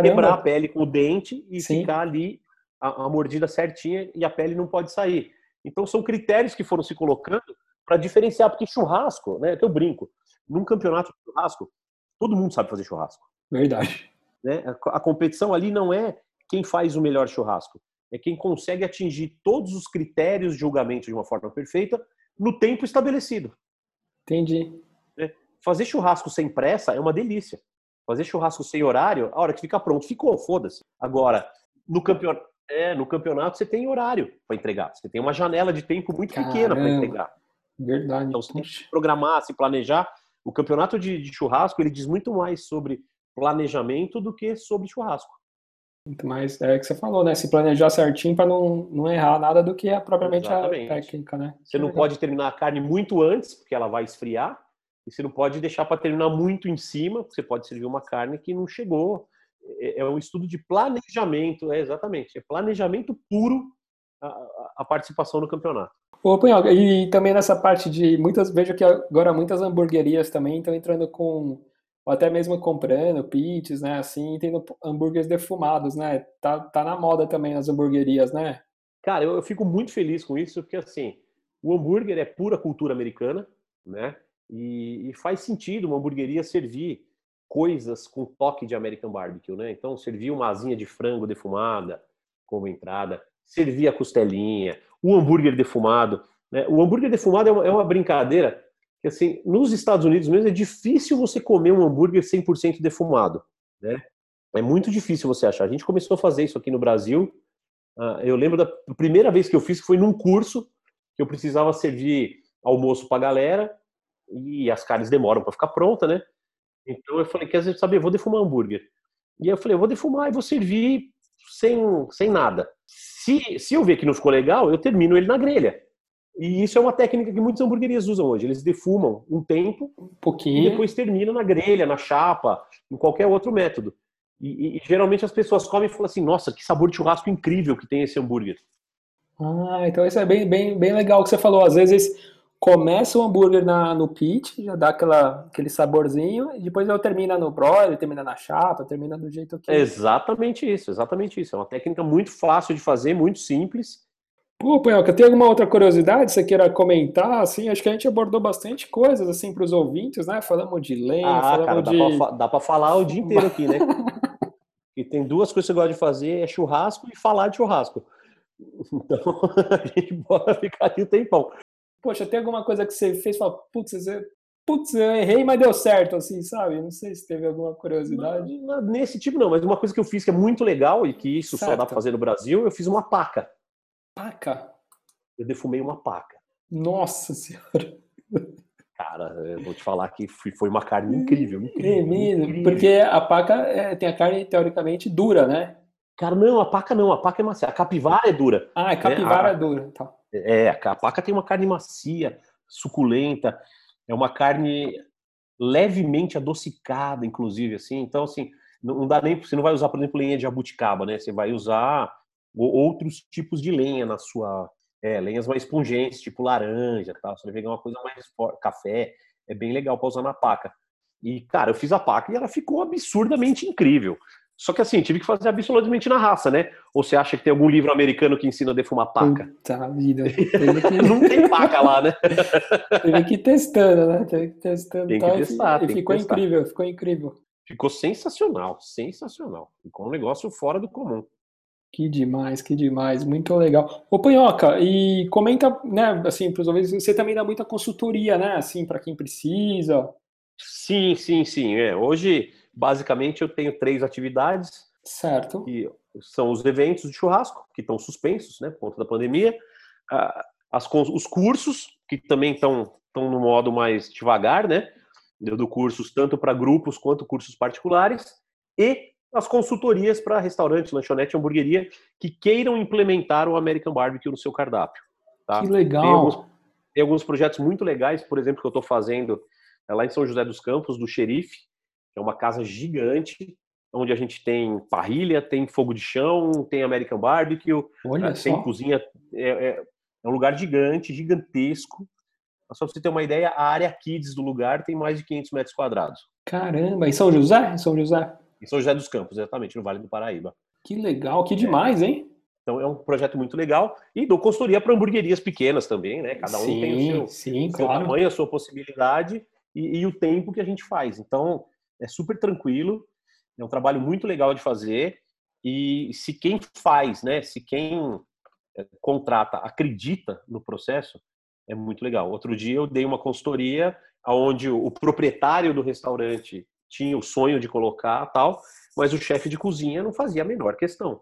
quebrar a pele com o dente e Sim. ficar ali a, a mordida certinha e a pele não pode sair. Então são critérios que foram se colocando para diferenciar, porque churrasco, né? Eu brinco, num campeonato de churrasco, todo mundo sabe fazer churrasco. Verdade. Né? A competição ali não é quem faz o melhor churrasco, é quem consegue atingir todos os critérios de julgamento de uma forma perfeita no tempo estabelecido. Entendi. Né? Fazer churrasco sem pressa é uma delícia. Fazer churrasco sem horário, a hora que fica pronto, ficou, foda-se. Agora, no campeonato, é, no campeonato você tem horário para entregar. Você tem uma janela de tempo muito Caramba. pequena para entregar. Verdade. Então você tem que se programar, se planejar. O campeonato de, de, churrasco ele diz muito mais sobre planejamento do que sobre churrasco. Muito mais, é o que você falou, né? Se planejar certinho para não, não errar nada do que é propriamente Exatamente. a técnica, né? Você não pode terminar a carne muito antes, porque ela vai esfriar, e você não pode deixar para terminar muito em cima, porque você pode servir uma carne que não chegou é, é um estudo de planejamento, é exatamente, é planejamento puro a, a participação no campeonato. Ô, Punhal, e também nessa parte de muitas, vejo que agora muitas hamburguerias também estão entrando com, ou até mesmo comprando pits, né, assim, tendo hambúrgueres defumados, né, tá, tá na moda também as hamburguerias, né? Cara, eu, eu fico muito feliz com isso, porque assim, o hambúrguer é pura cultura americana, né, e, e faz sentido uma hamburgueria servir coisas com toque de American Barbecue, né? Então, servia uma asinha de frango defumada como entrada, servia a costelinha, o hambúrguer defumado. Né? O hambúrguer defumado é uma, é uma, brincadeira que, assim, nos Estados Unidos mesmo é difícil você comer um hambúrguer 100% defumado, né? É muito difícil você achar. A gente começou a fazer isso aqui no Brasil. Uh, eu lembro da primeira vez que eu fiz, que foi num curso que eu precisava servir almoço para galera e as carnes demoram para ficar pronta, né? Então eu falei, quer saber, eu vou defumar hambúrguer. E aí eu falei, eu vou defumar e vou servir sem, sem nada. Se, se eu ver que não ficou legal, eu termino ele na grelha. E isso é uma técnica que muitas hamburguerias usam hoje. Eles defumam um tempo um pouquinho. e depois terminam na grelha, na chapa, em qualquer outro método. E, e, e, geralmente as pessoas comem e falam assim: nossa, que sabor de churrasco incrível que tem esse hambúrguer. Ah, então isso é bem, bem, bem legal que você falou. Às vezes começa o hambúrguer na, no pit, já dá aquela, aquele saborzinho, e depois eu termina no broiler, termina na chapa, termina do jeito que. É exatamente isso, exatamente isso. É uma técnica muito fácil de fazer, muito simples. Pô, Panhoca, tem alguma outra curiosidade que você queira comentar? Assim, acho que a gente abordou bastante coisas assim para os ouvintes, né? Falamos de lenha, ah, falamos cara, de. Dá para falar o dia inteiro aqui, né? e tem duas coisas que eu gosto de fazer: é churrasco e falar de churrasco. Então, a gente bora ficar aqui um tempão. Poxa, tem alguma coisa que você fez e fala, putz, você... putz, eu errei, mas deu certo, assim, sabe? Não sei se teve alguma curiosidade. Não, nesse tipo não, mas uma coisa que eu fiz que é muito legal e que isso certo. só dá pra fazer no Brasil, eu fiz uma paca. Paca? Eu defumei uma paca. Nossa senhora. Cara, eu vou te falar que foi uma carne incrível. incrível, é mesmo, incrível. porque a paca é, tem a carne teoricamente dura, né? Cara, não, a paca não, a paca é macia. A capivara é dura. Ah, a capivara né? é dura. Tá. É, a paca tem uma carne macia, suculenta, é uma carne levemente adocicada, inclusive, assim. Então, assim, não dá nem, você não vai usar, por exemplo, lenha de abuticaba, né? Você vai usar outros tipos de lenha na sua, é, lenhas mais pungentes, tipo laranja, tal. Você vai pegar uma coisa mais forte, café, é bem legal para usar na paca. E, cara, eu fiz a paca e ela ficou absurdamente incrível. Só que assim, tive que fazer absolutamente na raça, né? Ou você acha que tem algum livro americano que ensina a defumar paca? Puta vida. Que... não tem paca lá, né? Teve que ir testando, né? Teve que ir testando. Tem que testar, e ficou incrível, ficou incrível. Ficou sensacional, sensacional. Ficou um negócio fora do comum. Que demais, que demais, muito legal. Ô Panhoca, e comenta, né, assim, para os ouvintes, você também dá muita consultoria, né, assim, para quem precisa. Sim, sim, sim. É. Hoje basicamente eu tenho três atividades. Certo. Que são os eventos de churrasco, que estão suspensos, né, por conta da pandemia. As, os cursos, que também estão, estão no modo mais devagar, né? Eu dou cursos tanto para grupos quanto cursos particulares. E as consultorias para restaurante, lanchonete, hamburgueria que queiram implementar o American Barbecue no seu cardápio. Tá? Que legal! Tem alguns, tem alguns projetos muito legais, por exemplo, que eu estou fazendo é lá em São José dos Campos, do Xerife, é uma casa gigante, onde a gente tem parrilha, tem fogo de chão, tem American Barbecue, Olha tem só. cozinha. É, é, é, um lugar gigante, gigantesco. Só para você ter uma ideia, a área kids do lugar tem mais de 500 metros quadrados. Caramba, em São José? Em São José? Em São José dos Campos, exatamente, no Vale do Paraíba. Que legal, que demais, hein? Então é um projeto muito legal. E dou consultoria para hamburguerias pequenas também, né? Cada um sim, tem o seu, sim, seu claro. tamanho, a sua possibilidade e, e o tempo que a gente faz. Então, é super tranquilo, é um trabalho muito legal de fazer. E se quem faz, né, se quem eh, contrata acredita no processo, é muito legal. Outro dia eu dei uma consultoria onde o proprietário do restaurante tinha o sonho de colocar tal, mas o chefe de cozinha não fazia a menor questão.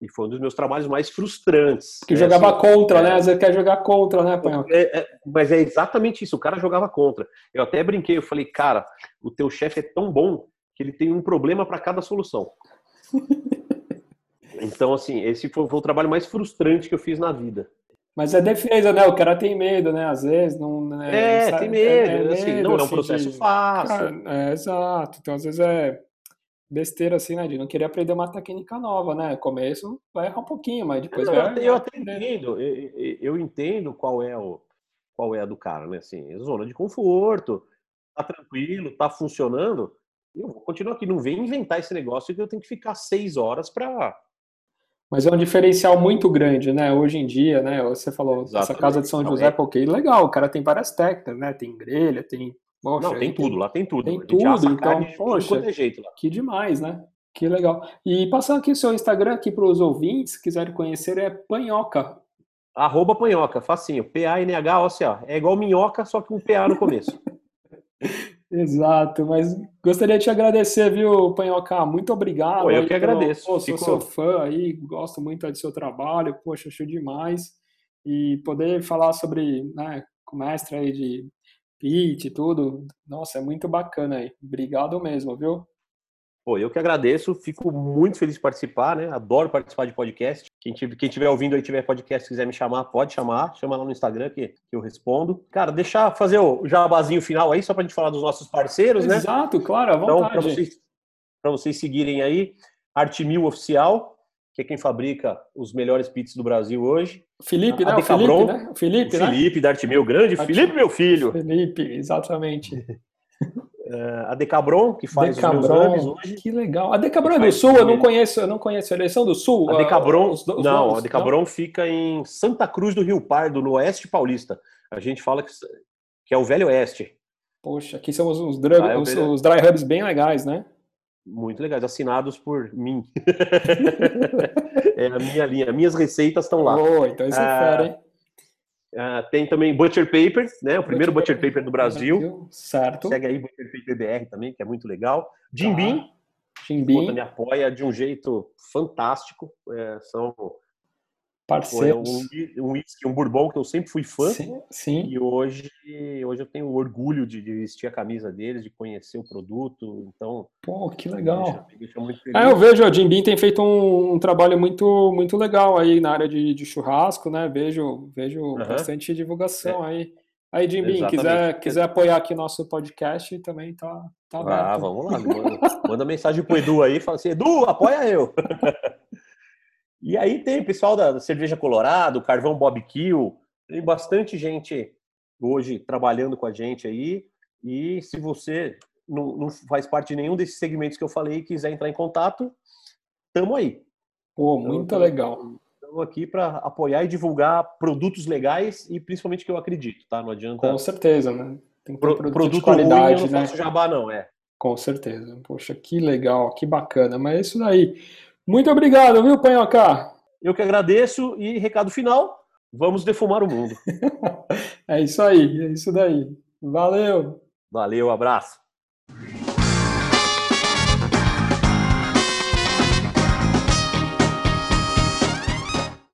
E foi um dos meus trabalhos mais frustrantes. Que jogava assim, contra, é, né? Às vezes quer jogar contra, né, Panhão? É, é, mas é exatamente isso, o cara jogava contra. Eu até brinquei, eu falei, cara, o teu chefe é tão bom que ele tem um problema para cada solução. então, assim, esse foi, foi, o trabalho mais frustrante que eu fiz na vida. Mas é defesa, né? O cara tem medo, né? Às vezes não. Né? É, tem medo. assim, medo, não é um assim, processo de... fácil. é, exato. Então, às vezes é besteira assim, né? De não querer aprender uma técnica nova, né? Começo vai errar um pouquinho, mas depois eu, vai. Eu até entendo, eu, eu, entendo qual é o qual é a do cara, né? Assim, zona de conforto, tá tranquilo, tá funcionando. Eu vou continuar aqui, não vem inventar esse negócio que eu tenho que ficar seis horas para. Mas é um diferencial muito grande, né? Hoje em dia, né? Você falou, Exatamente. essa casa de São José, porque legal, o cara tem várias técnicas, né? Tem grelha, tem Poxa, não, tem tudo, lá tem tudo. Tem tudo, então, poxa, de jeito lá. que demais, né? Que legal. E passando aqui o seu Instagram aqui para os ouvintes, se quiserem conhecer, é Panhoca. Arroba Panhoca, facinho. P-A-N-H-O-C-A. É igual minhoca, só que um P-A no começo. Exato, mas gostaria de te agradecer, viu, Panhoca? Muito obrigado. Pô, eu que agradeço. Pô, sou seu fã aí, gosto muito do seu trabalho, poxa, achei demais. E poder falar sobre, né, com o mestre aí de pitch e tudo. Nossa, é muito bacana aí. Obrigado mesmo, viu? Pô, eu que agradeço, fico muito feliz de participar, né? Adoro participar de podcast. Quem, tiver ouvindo aí, tiver podcast, quiser me chamar, pode chamar. Chama lá no Instagram que, que eu respondo. Cara, deixar fazer o jabazinho final aí, só pra gente falar dos nossos parceiros, né? Exato, claro, à vontade. Então, pra vocês, pra vocês seguirem aí, Artimil Oficial, que é quem fabrica os melhores pits do Brasil hoje. Felipe, né? O Felipe, né? O Felipe, o Felipe né? Artimil, grande. Felipe, meu filho. Felipe, exatamente. Uh, a Decabron, que faz Decabron, os hoje. Que legal. A Decabron é do Sul, eu não conheço, eu não conheço. Eles são do Sul? A Decabron, os, os não, nomes, a Decabron não? fica em Santa Cruz do Rio Pardo, no oeste paulista. A gente fala que, que é o Velho Oeste. Poxa, aqui são os, os, ah, é os, os dry hubs bem legais, né? Muito legais, assinados por mim. é a minha linha, minhas receitas estão lá. Oh, então isso é ah, fera, hein? Uh, tem também Butcher Paper, né? O primeiro Butcher, Butcher Paper do Brasil. Brasil. Certo. Segue aí Butcher Paper BR também, que é muito legal. Jim tá. Beam. Jim Beam. me apoia de um jeito fantástico. É, são parceiros. Foi um, whisky, um, um bourbon que eu sempre fui fã. Sim, sim. E hoje, hoje eu tenho orgulho de, de, vestir a camisa deles, de conhecer o produto. Então, pô, que legal. Me deixa, me deixa ah, eu vejo, o Jim Beam tem feito um, um, trabalho muito, muito legal aí na área de, de churrasco, né? Vejo, vejo uhum. bastante divulgação é. aí. Aí, Jim Beam, quiser, quiser apoiar aqui nosso podcast, também tá, tá aberto. Ah, vamos lá. Manda, manda mensagem pro Edu aí, fala assim, Edu, apoia eu. E aí tem o pessoal da Cerveja Colorado, Carvão Bob Kill, tem bastante gente hoje trabalhando com a gente aí. E se você não, não faz parte de nenhum desses segmentos que eu falei e quiser entrar em contato, tamo aí. Pô, muito então, legal. Estamos aqui para apoiar e divulgar produtos legais e principalmente que eu acredito, tá? Não adianta. Com certeza, né? Tem que ter Pro, produto, produto de qualidade, ruim, eu não né? jabá, não, é. Com certeza. Poxa, que legal, que bacana. Mas é isso daí. Muito obrigado, viu, Panhoca? Eu que agradeço e recado final, vamos defumar o mundo. é isso aí, é isso daí. Valeu. Valeu, abraço.